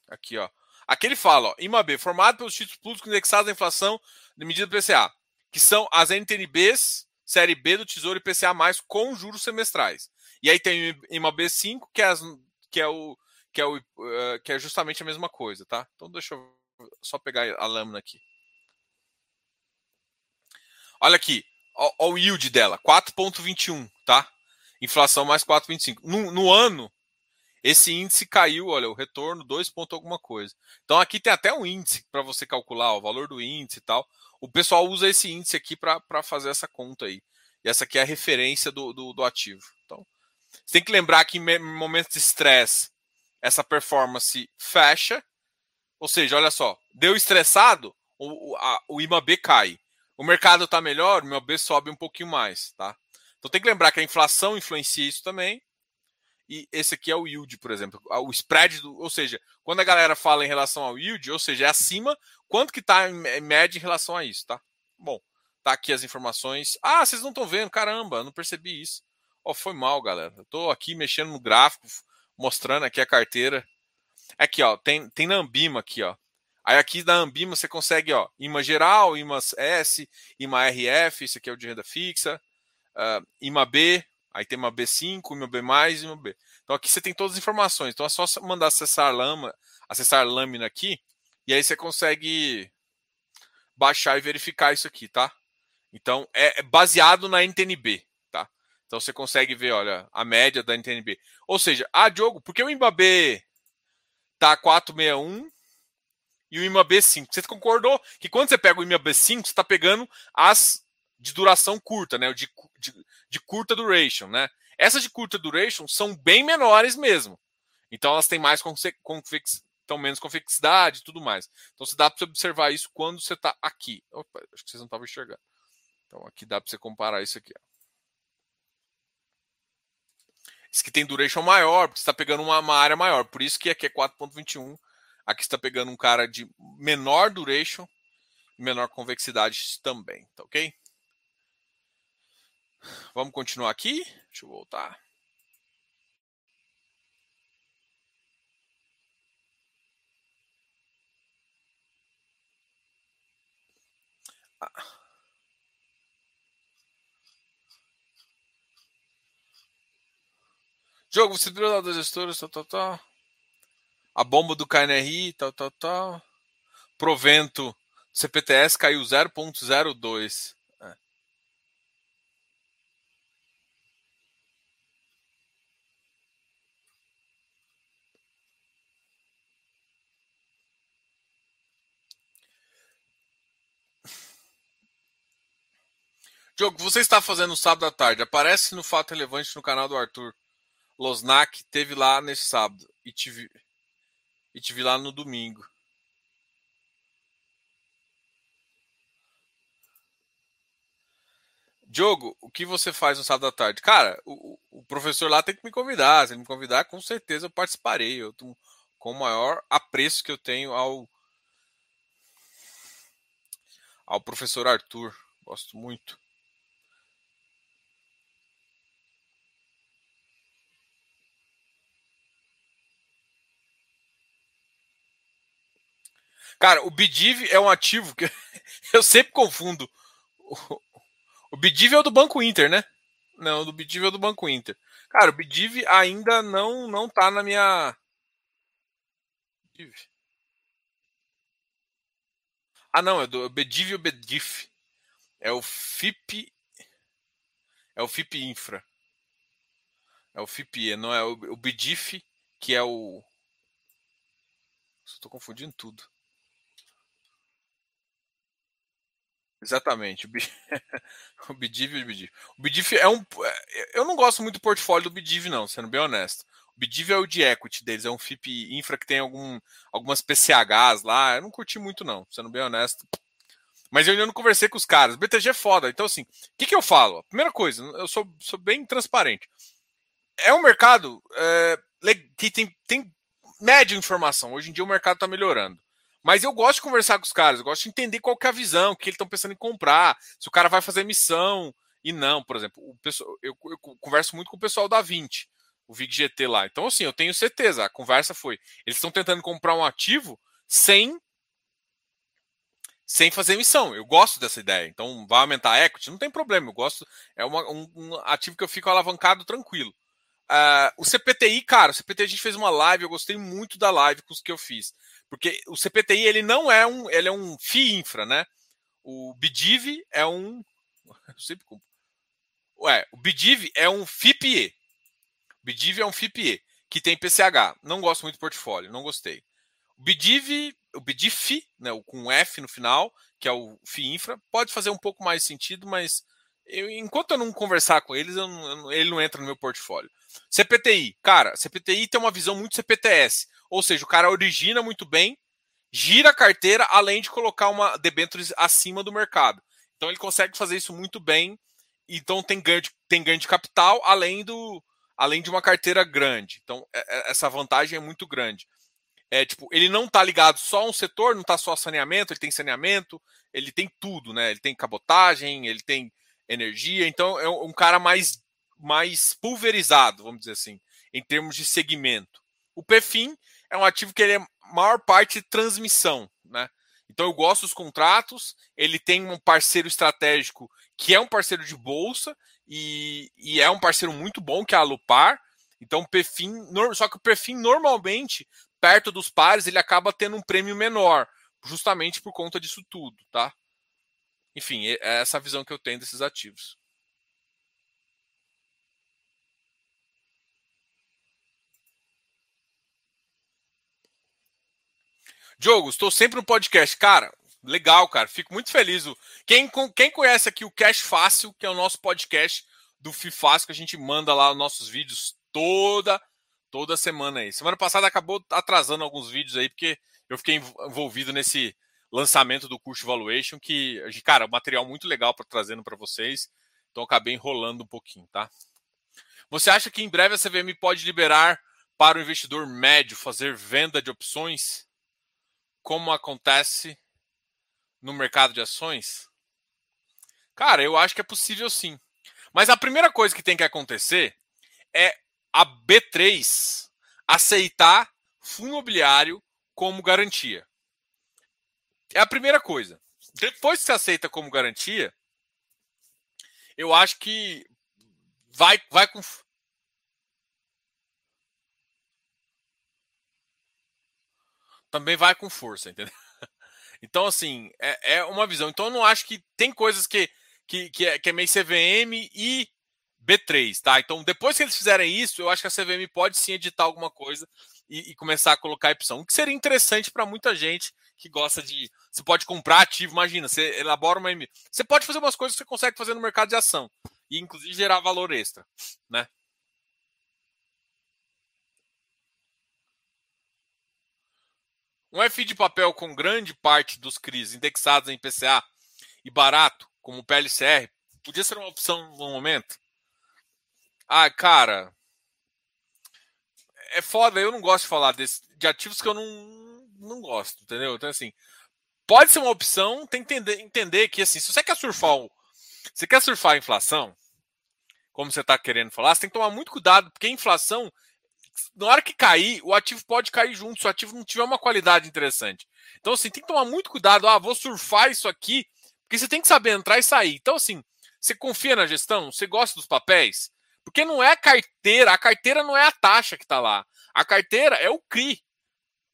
S1: aqui, ó. Aqui ele fala, ó, IMA B, formado pelos títulos públicos indexados à inflação de medida do PCA, que são as NTNBs série B do Tesouro IPCA+, com juros semestrais. E aí tem uma B5, que é, as, que é o que é, o, uh, que é justamente a mesma coisa, tá? Então deixa eu só pegar a lâmina aqui. Olha aqui, o yield dela, 4,21, tá? Inflação mais 4,25. No, no ano, esse índice caiu, olha, o retorno 2 ponto alguma coisa. Então aqui tem até um índice para você calcular ó, o valor do índice e tal. O pessoal usa esse índice aqui para fazer essa conta aí. E essa aqui é a referência do, do, do ativo. Então, você tem que lembrar que em momentos de estresse, essa performance fecha. Ou seja, olha só, deu estressado, o, a, o IMAB cai. O mercado está melhor, o IMAB sobe um pouquinho mais. Tá? Então tem que lembrar que a inflação influencia isso também. E esse aqui é o yield, por exemplo. O spread, do, ou seja, quando a galera fala em relação ao yield, ou seja, é acima, quanto que está em média em relação a isso, tá? Bom, tá aqui as informações. Ah, vocês não estão vendo, caramba, não percebi isso. Ó, oh, foi mal, galera. Eu tô aqui mexendo no gráfico, mostrando aqui a carteira. Aqui, ó, tem, tem na Ambima aqui, ó. Aí aqui na Ambima você consegue, ó, IMA geral, IMA S, IMA RF, esse aqui é o de renda fixa, uh, IMA B, aí tem uma B5, IMA B+, IMA B. Então aqui você tem todas as informações. Então é só mandar acessar lama, acessar lâmina aqui, e aí você consegue baixar e verificar isso aqui, tá? Então é baseado na NTNB. Então você consegue ver, olha, a média da NTNB. Ou seja, ah, Diogo, por que o IMAB tá 461 e o IMAB 5? Você concordou que quando você pega o IMAB 5, você está pegando as de duração curta, né? De, de, de curta duration, né? Essas de curta duration são bem menores mesmo. Então elas têm mais convex, tão menos convexidade e tudo mais. Então você dá para você observar isso quando você está aqui. Opa, acho que vocês não estavam enxergando. Então aqui dá para você comparar isso aqui. Ó. Esse que tem duration maior, porque você está pegando uma, uma, área maior. Por isso que aqui é 4.21. Aqui está pegando um cara de menor duration menor convexidade também, tá ok? Vamos continuar aqui. Deixa eu voltar. Ah. Jogo, você viu lá das gestoras, tal, tal, tal. A bomba do KNRI, tal, tal, tal. Provento CPTS caiu 0.02. É. Diogo, você está fazendo no sábado à tarde. Aparece no fato relevante no canal do Arthur. Losnak teve lá nesse sábado e tive e tive lá no domingo. Diogo, o que você faz no sábado à tarde? Cara, o, o professor lá tem que me convidar. Se ele me convidar, com certeza eu participarei. Eu tô com o maior apreço que eu tenho ao ao professor Arthur. Gosto muito. Cara, o Bidiv é um ativo que *laughs* eu sempre confundo. O Bidiv é o do Banco Inter, né? Não, o do Bidiv é o do Banco Inter. Cara, o Bidiv ainda não não tá na minha Ah, não, é do Bediv ou Bedif. É o FIP é o FIP Infra. É o FIP, não é o, o Bedif, que é o Estou confundindo tudo. Exatamente. O *laughs* Bidiv e o Bidiv. O é um. É, eu não gosto muito do portfólio do Bidiv, não, sendo bem honesto. O Bidiv é o de equity deles, é um FIP infra que tem algum, algumas PCHs lá. Eu não curti muito, não, sendo bem honesto. Mas eu ainda não conversei com os caras. O BTG é foda. Então, assim, o que, que eu falo? Primeira coisa, eu sou, sou bem transparente. É um mercado é, que tem, tem média informação. Hoje em dia o mercado está melhorando. Mas eu gosto de conversar com os caras, eu gosto de entender qual que é a visão, o que eles estão pensando em comprar, se o cara vai fazer missão e não, por exemplo, o pessoal, eu, eu converso muito com o pessoal da 20, o VIG-GT lá. Então, assim, eu tenho certeza, a conversa foi, eles estão tentando comprar um ativo sem sem fazer missão. Eu gosto dessa ideia. Então, vai aumentar a equity? Não tem problema. Eu gosto. É uma, um, um ativo que eu fico alavancado tranquilo. Uh, o CPTI, cara, o CPTI a gente fez uma live, eu gostei muito da live com os que eu fiz. Porque o CPTI ele não é um, ele é um FII infra, né? O BIDIV é um *laughs* eu sempre Ué, o BIDIV é um FIPE. O BIDIV é um FIPE que tem PCH. Não gosto muito do portfólio, não gostei. O BIDIV, o BIDIF, né, com F no final, que é o FI infra, pode fazer um pouco mais sentido, mas eu, enquanto eu não conversar com eles, ele não entra no meu portfólio. CPTI, cara, CPTI tem uma visão muito CPTS, ou seja, o cara origina muito bem, gira a carteira, além de colocar uma debêntures acima do mercado. Então ele consegue fazer isso muito bem, então tem ganho de, tem ganho de capital, além, do, além de uma carteira grande. Então é, é, essa vantagem é muito grande. É, tipo, ele não está ligado só a um setor, não está só saneamento, ele tem saneamento, ele tem tudo, né? Ele tem cabotagem, ele tem energia, então é um cara mais, mais pulverizado, vamos dizer assim, em termos de segmento. O PFIM é um ativo que ele é maior parte transmissão, né? Então eu gosto dos contratos, ele tem um parceiro estratégico que é um parceiro de bolsa e, e é um parceiro muito bom, que é a Lupar. Então o PFIM, só que o PFIM normalmente, perto dos pares, ele acaba tendo um prêmio menor, justamente por conta disso tudo, tá? Enfim, é essa a visão que eu tenho desses ativos. Diogo, estou sempre no podcast. Cara, legal, cara. Fico muito feliz. Quem, quem conhece aqui o Cash Fácil, que é o nosso podcast do FIFácil, que a gente manda lá os nossos vídeos toda toda semana aí. Semana passada acabou atrasando alguns vídeos aí, porque eu fiquei envolvido nesse lançamento do curso Valuation, que, cara, material muito legal para trazendo para vocês. Então acabei enrolando um pouquinho, tá? Você acha que em breve a CVM pode liberar para o investidor médio fazer venda de opções, como acontece no mercado de ações? Cara, eu acho que é possível sim. Mas a primeira coisa que tem que acontecer é a B3 aceitar fundo imobiliário como garantia. É a primeira coisa. Depois que você aceita como garantia, eu acho que vai, vai com. Também vai com força, entendeu? *laughs* Então, assim, é, é uma visão. Então, eu não acho que tem coisas que, que, que, é, que é meio CVM e B3, tá? Então, depois que eles fizerem isso, eu acho que a CVM pode sim editar alguma coisa e, e começar a colocar opção, o que seria interessante para muita gente que gosta de. Você pode comprar ativo, imagina, você elabora uma. Você pode fazer umas coisas que você consegue fazer no mercado de ação e, inclusive, gerar valor extra, né? Um FI de papel com grande parte dos CRIs indexados em PCA e barato, como o PLCR, podia ser uma opção no momento? Ah, cara. É foda, eu não gosto de falar desse, de ativos que eu não, não gosto, entendeu? Então, assim, pode ser uma opção, tem que entender, entender que, assim, se você quer surfar você quer surfar a inflação, como você está querendo falar, você tem que tomar muito cuidado, porque a inflação na hora que cair, o ativo pode cair junto, se o ativo não tiver uma qualidade interessante. Então, assim, tem que tomar muito cuidado. Ah, vou surfar isso aqui, porque você tem que saber entrar e sair. Então, assim, você confia na gestão? Você gosta dos papéis? Porque não é a carteira, a carteira não é a taxa que está lá. A carteira é o CRI.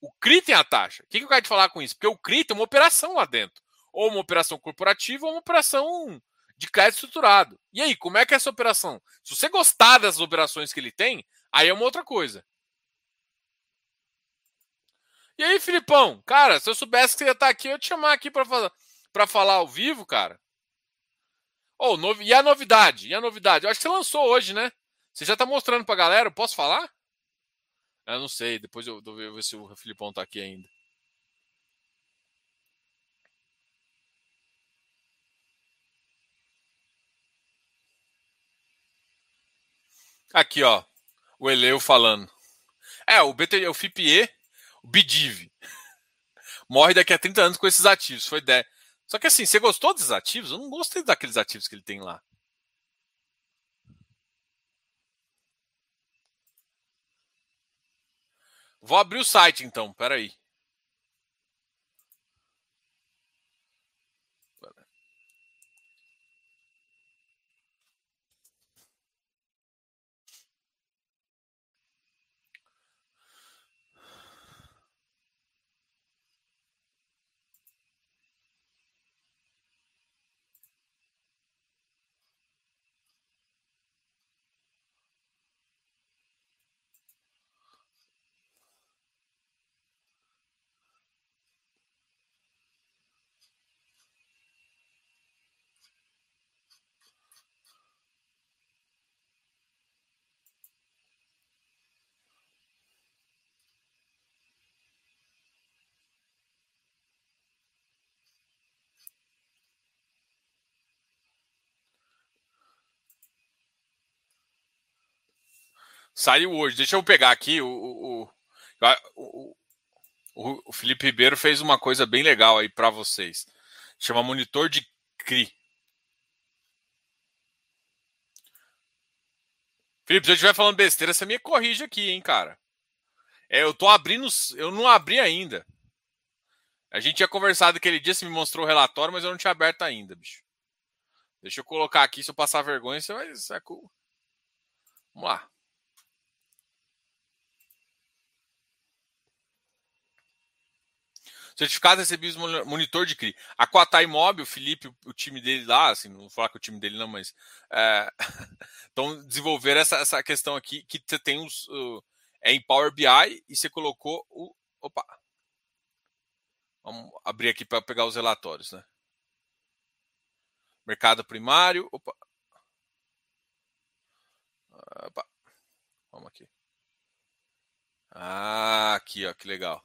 S1: O CRI tem a taxa. O que, que eu quero te falar com isso? Porque o CRI tem uma operação lá dentro. Ou uma operação corporativa ou uma operação de crédito estruturado. E aí, como é que é essa operação? Se você gostar das operações que ele tem, aí é uma outra coisa. E aí, Filipão? Cara, se eu soubesse que você ia estar aqui, eu ia te chamar aqui para falar ao vivo, cara. Oh, novi... E a novidade? E a novidade? Eu acho que você lançou hoje, né? Você já tá mostrando pra galera? Eu posso falar? Eu não sei. Depois eu vou ver se o Filipão tá aqui ainda. Aqui, ó. O Eleu falando. É, o BT, o FIPE, o BIDIV. *laughs* Morre daqui a 30 anos com esses ativos. Foi 10. Só que assim, você gostou desses ativos? Eu não gostei daqueles ativos que ele tem lá. Vou abrir o site então, peraí. Saiu hoje. Deixa eu pegar aqui. O, o, o, o, Felipe Ribeiro fez uma coisa bem legal aí para vocês. Chama monitor de CRI. Felipe, se eu estiver falando besteira, você me corrige aqui, hein, cara. É, eu tô abrindo. Eu não abri ainda. A gente tinha conversado aquele dia, você me mostrou o relatório, mas eu não tinha aberto ainda, bicho. Deixa eu colocar aqui, se eu passar vergonha, você vai. Vamos lá. Certificado recebidos monitor de CRI. A Quatai Imóvel, o Felipe, o time dele lá, assim, não vou falar que o time dele não, mas é, *laughs* então desenvolver essa, essa questão aqui que você tem os uh, é em Power BI e você colocou o opa vamos abrir aqui para pegar os relatórios, né? Mercado primário, opa, opa. vamos aqui. Ah, aqui ó, que legal.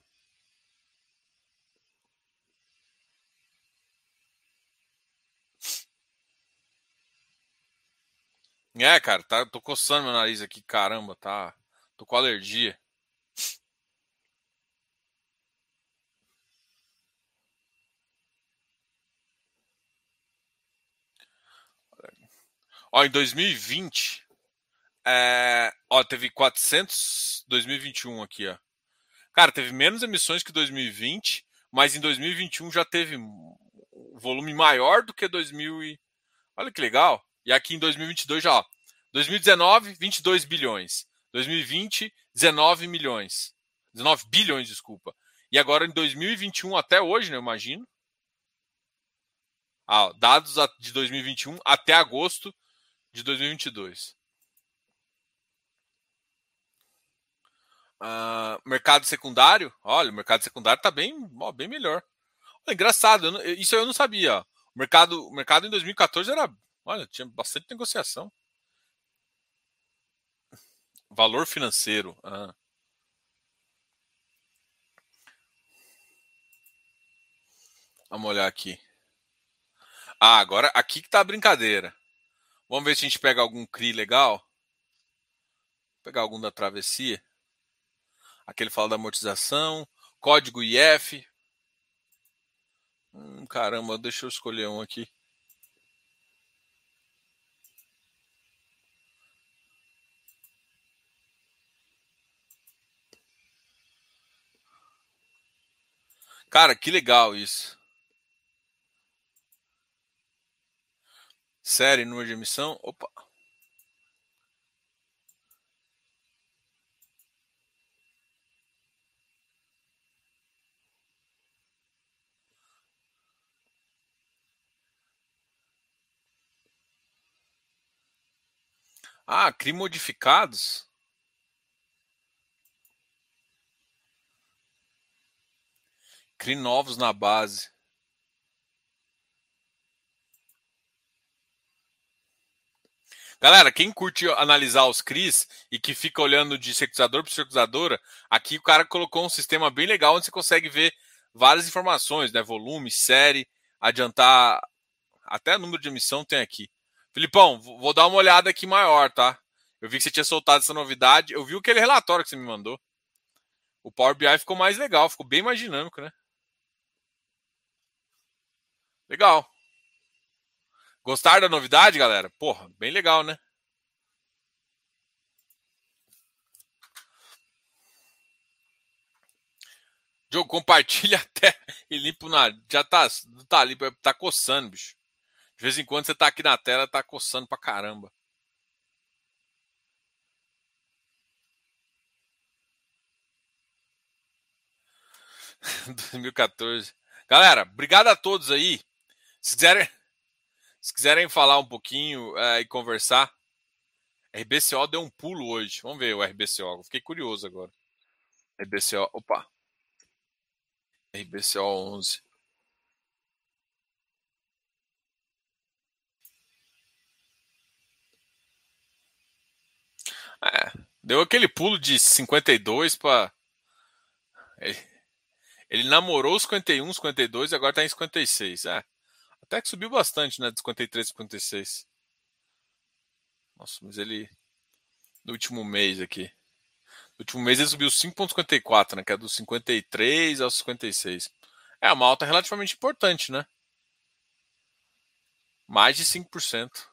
S1: É, cara, tá, tô coçando meu nariz aqui, caramba, tá. Tô com alergia. Ó, em 2020, é, ó, teve 400, 2021 aqui, ó. Cara, teve menos emissões que 2020, mas em 2021 já teve um volume maior do que 2000 e... Olha que legal. E aqui em 2022 já, ó, 2019, 22 bilhões. 2020, 19 milhões. 19 bilhões, desculpa. E agora em 2021 até hoje, né, eu imagino. Ah, dados de 2021 até agosto de 2022. Uh, mercado secundário, olha, o mercado secundário está bem, ó, bem melhor. Engraçado, eu não, isso eu não sabia. O mercado, o mercado em 2014 era Olha, tinha bastante negociação. Valor financeiro. Ah. Vamos olhar aqui. Ah, agora aqui que tá a brincadeira. Vamos ver se a gente pega algum CRI legal. Vou pegar algum da travessia. Aquele fala da amortização. Código IF. Hum, caramba, deixa eu escolher um aqui. Cara, que legal isso. Série, número de emissão. Opa. Ah, CRI modificados? CRI novos na base. Galera, quem curte analisar os CRIs e que fica olhando de securizador para securizadora, aqui o cara colocou um sistema bem legal onde você consegue ver várias informações, né? Volume, série, adiantar até número de emissão tem aqui. Filipão, vou dar uma olhada aqui maior, tá? Eu vi que você tinha soltado essa novidade. Eu vi aquele relatório que você me mandou. O Power BI ficou mais legal, ficou bem mais dinâmico, né? Legal. Gostaram da novidade, galera? Porra, bem legal, né? Diogo, compartilha *laughs* até e limpa na. Já tá, tá ali, tá coçando, bicho. De vez em quando você tá aqui na tela, tá coçando pra caramba. *laughs* ...2014. Galera, obrigado a todos aí. Se quiserem, *laughs* se quiserem falar um pouquinho é, e conversar, RBCO deu um pulo hoje. Vamos ver o RBCO. Fiquei curioso agora. RBCO, opa. RBCO 11. É, deu aquele pulo de 52 para. Ele, ele namorou os 51, 52 e agora está em 56. É, até que subiu bastante, né? De 53 56. Nossa, mas ele. No último mês aqui. No último mês ele subiu 5,54, né? Que é dos 53 aos 56. É uma alta relativamente importante, né? Mais de 5%.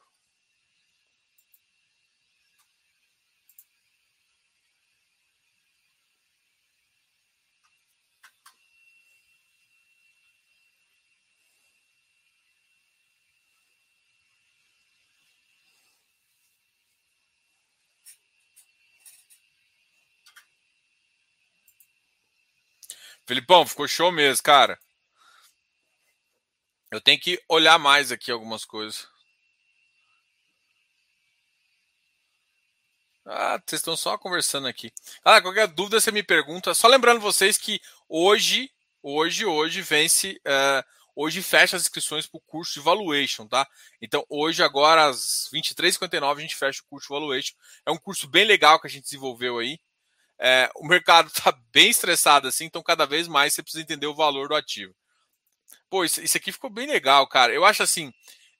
S1: Felipão, ficou show mesmo, cara. Eu tenho que olhar mais aqui algumas coisas. Ah, vocês estão só conversando aqui. Ah, qualquer dúvida você me pergunta. Só lembrando vocês que hoje, hoje, hoje vence, uh, hoje fecha as inscrições para o curso de Valuation, tá? Então hoje agora às 23h59 a gente fecha o curso de Valuation. É um curso bem legal que a gente desenvolveu aí é, o mercado está *laughs* bem estressado assim, então cada vez mais você precisa entender o valor do ativo. Pô, isso, aqui ficou bem legal, cara. Eu acho assim,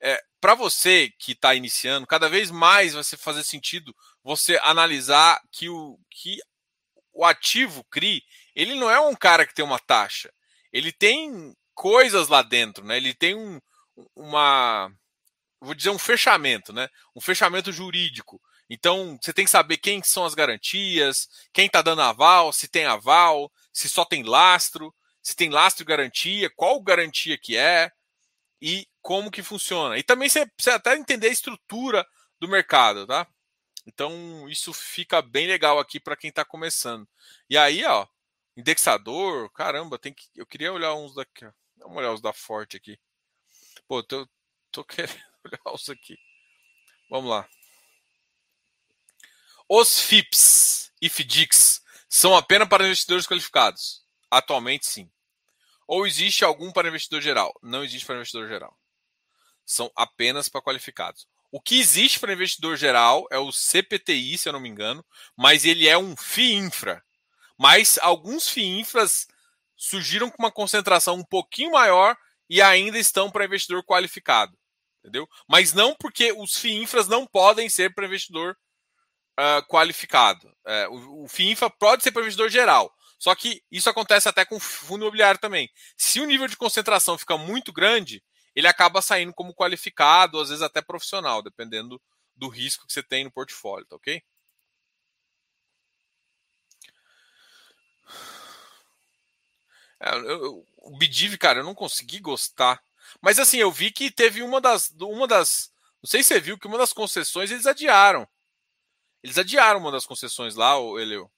S1: é, para você que está iniciando, cada vez mais vai fazer sentido você analisar que o, que o ativo CRI, ele não é um cara que tem uma taxa. Ele tem coisas lá dentro, né? Ele tem um, uma, vou dizer um fechamento, né? Um fechamento jurídico. Então, você tem que saber quem são as garantias, quem está dando aval, se tem aval, se só tem lastro, se tem lastro e garantia, qual garantia que é e como que funciona. E também você precisa até entender a estrutura do mercado, tá? Então, isso fica bem legal aqui para quem está começando. E aí, ó, indexador, caramba, tem que eu queria olhar uns daqui, ó. Vamos olhar os da Forte aqui. Pô, tô, tô *laughs* querendo olhar os aqui. Vamos lá. Os FIPS e FDICs são apenas para investidores qualificados? Atualmente, sim. Ou existe algum para investidor geral? Não existe para investidor geral. São apenas para qualificados. O que existe para investidor geral é o CPTI, se eu não me engano, mas ele é um FII infra. Mas alguns FII infras surgiram com uma concentração um pouquinho maior e ainda estão para investidor qualificado. Entendeu? Mas não porque os FII infras não podem ser para investidor uh, qualificado. Uh, o, o FINFA pode ser investidor geral. Só que isso acontece até com fundo imobiliário também. Se o nível de concentração fica muito grande, ele acaba saindo como qualificado, às vezes até profissional, dependendo do risco que você tem no portfólio, tá ok? É, eu, o Bidiv, cara, eu não consegui gostar. Mas assim, eu vi que teve uma das. Uma das. Não sei se você viu que uma das concessões eles adiaram. Eles adiaram uma das concessões lá, o Eleu.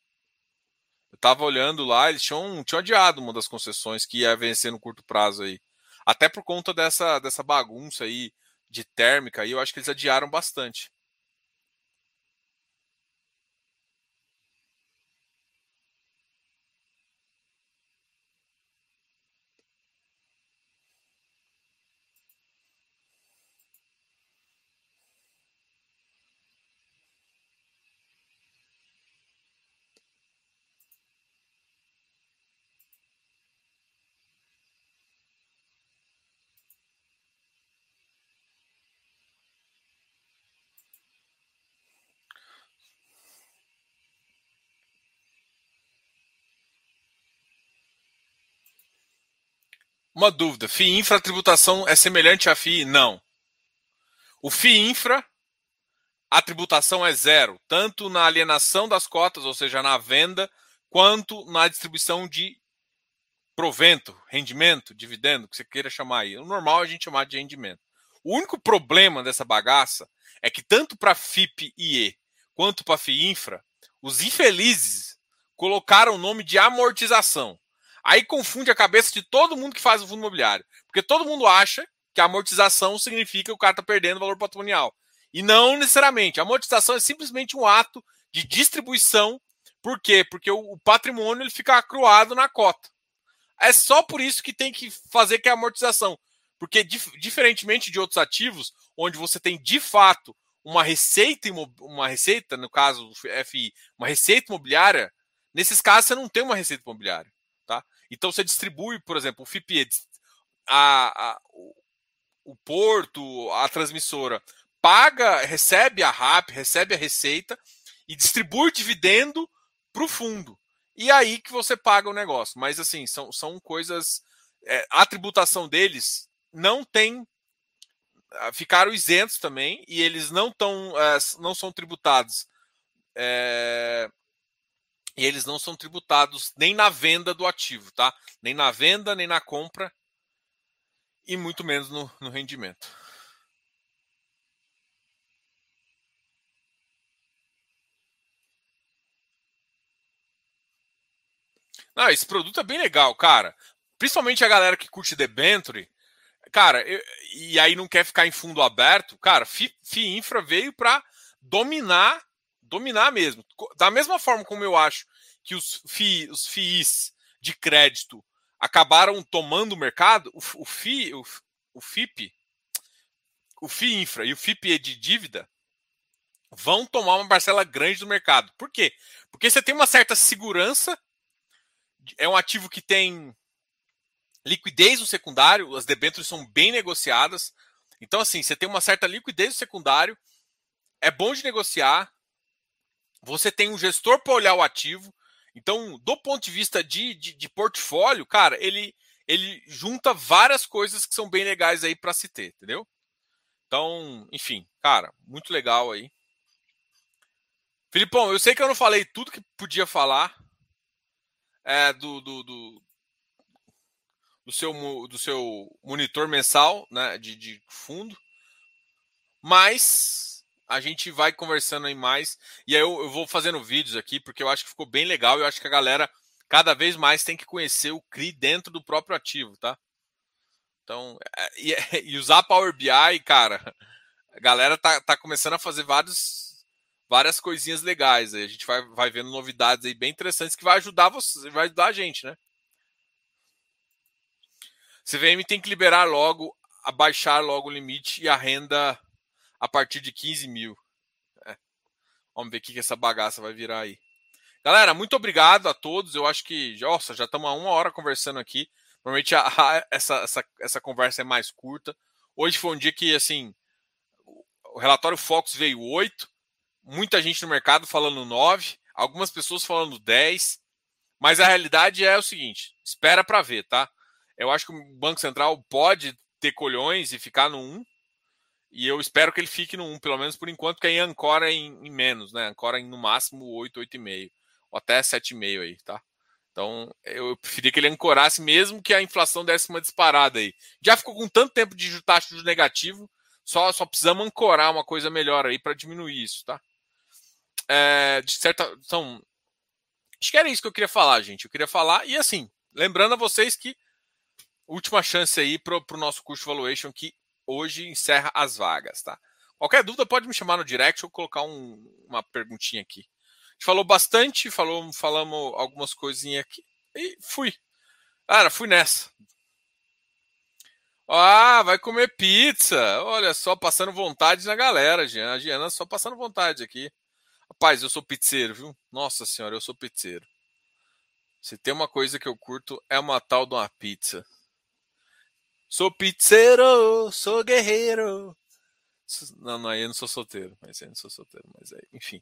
S1: Eu tava olhando lá, eles tinham, tinham adiado uma das concessões que ia vencer no curto prazo aí. Até por conta dessa, dessa bagunça aí de térmica aí, eu acho que eles adiaram bastante. Uma dúvida: FII infra tributação é semelhante à FII? Não. O FII infra, a tributação é zero, tanto na alienação das cotas, ou seja, na venda, quanto na distribuição de provento, rendimento, dividendo, que você queira chamar aí. O normal é a gente chamar de rendimento. O único problema dessa bagaça é que tanto para FIP IE quanto para FII infra, os infelizes colocaram o nome de amortização. Aí confunde a cabeça de todo mundo que faz o fundo imobiliário. Porque todo mundo acha que a amortização significa que o cara está perdendo valor patrimonial. E não necessariamente. A amortização é simplesmente um ato de distribuição. Por quê? Porque o, patrimônio ele fica acruado na cota. É só por isso que tem que fazer que é a amortização. Porque, dif diferentemente de outros ativos, onde você tem de fato uma receita, uma receita, no caso FI, uma receita imobiliária, nesses casos você não tem uma receita imobiliária. Então você distribui, por exemplo, o FIPE, a, a, o porto, a transmissora paga, recebe a RAP, recebe a receita e distribui dividendo para o fundo. E aí que você paga o negócio. Mas assim, são, são coisas. É, a tributação deles não tem. Ah, ficaram isentos também, e eles não, tão, é, não são tributados é, e eles não são tributados nem na venda do ativo, tá? Nem na venda, nem na compra e muito menos no, no rendimento. Não, esse produto é bem legal, cara. Principalmente a galera que curte debenture. Cara, eu, e aí não quer ficar em fundo aberto. Cara, FI, FI Infra veio para dominar dominar mesmo. Da mesma forma como eu acho que os, FI, os FIIs de crédito acabaram tomando o mercado, o, o, FI, o, o FIP, o FI Infra e o FIP de dívida vão tomar uma parcela grande do mercado. Por quê? Porque você tem uma certa segurança, é um ativo que tem liquidez no secundário, as debêntures são bem negociadas. Então, assim, você tem uma certa liquidez no secundário, é bom de negociar, você tem um gestor para olhar o ativo. Então, do ponto de vista de, de, de, portfólio, cara, ele, ele junta várias coisas que são bem legais aí para se ter, entendeu? Então, enfim, cara, muito legal aí. Filipão, eu sei que eu não falei tudo que podia falar é, do, do, do, do, seu, do seu monitor mensal né, de, de fundo, mas a gente vai conversando aí mais. E aí eu, eu, vou fazendo vídeos aqui, porque eu acho que ficou bem legal. Eu acho que a galera cada vez mais tem que conhecer o CRI dentro do próprio ativo, tá? Então, é, e, *laughs* e usar Power BI, cara, a galera tá, tá começando a fazer vários, várias coisinhas legais. Aí a gente vai, vai vendo novidades aí bem interessantes que vai ajudar você, vai ajudar a gente, né? CVM tem que liberar logo, abaixar logo o limite e a renda a partir de 15 mil. É. Vamos ver o que essa bagaça vai virar aí. Galera, muito obrigado a todos. Eu acho que, nossa, já estamos há uma hora conversando aqui. Normalmente a, a, essa, essa, essa conversa é mais curta. Hoje foi um dia que, assim, o relatório Fox veio 8, muita gente no mercado falando 9, algumas pessoas falando 10, mas a realidade é o seguinte: espera para ver, tá? Eu acho que o Banco Central pode ter colhões e ficar no 1, e eu espero que ele fique no 1, pelo menos por enquanto, que aí ancora em, em menos, né? Ancora em no máximo 8, 8,5. Ou até 7,5 aí, tá? Então, eu preferia que ele ancorasse mesmo que a inflação desse uma disparada aí. Já ficou com tanto tempo de taxa de negativo, só, só precisamos ancorar uma coisa melhor aí para diminuir isso, tá? É, de certa. São, acho que era isso que eu queria falar, gente. Eu queria falar, e assim, lembrando a vocês que última chance aí para o nosso curso Valuation que hoje encerra as vagas, tá? Qualquer dúvida pode me chamar no direct ou colocar um, uma perguntinha aqui gente falou bastante, falou, falamos algumas coisinhas aqui e fui. Cara, fui nessa. Ah, vai comer pizza. Olha só, passando vontade na galera, Giana. A Giana só passando vontade aqui. Rapaz, eu sou pizzeiro, viu? Nossa senhora, eu sou pizzeiro. Se tem uma coisa que eu curto, é uma tal de uma pizza. Sou pizzeiro, sou guerreiro. Não, não, aí eu não sou solteiro. Mas aí eu não sou solteiro, mas aí, enfim.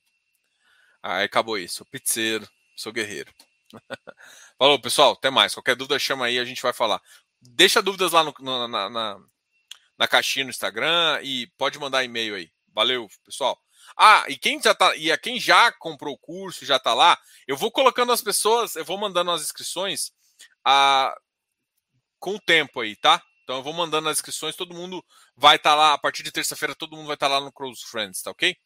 S1: Aí acabou isso. Sou pizzeiro, sou guerreiro. *laughs* Falou, pessoal. Até mais. Qualquer dúvida, chama aí, a gente vai falar. Deixa dúvidas lá no, na, na, na caixinha no Instagram e pode mandar e-mail aí. Valeu, pessoal. Ah, e quem já tá, e a quem já comprou o curso, já tá lá, eu vou colocando as pessoas, eu vou mandando as inscrições a, ah, com o tempo aí, tá? Então eu vou mandando as inscrições, todo mundo vai estar tá lá, a partir de terça-feira todo mundo vai estar tá lá no Close Friends, tá ok?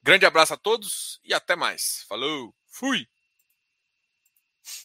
S1: Grande abraço a todos e até mais. Falou, fui!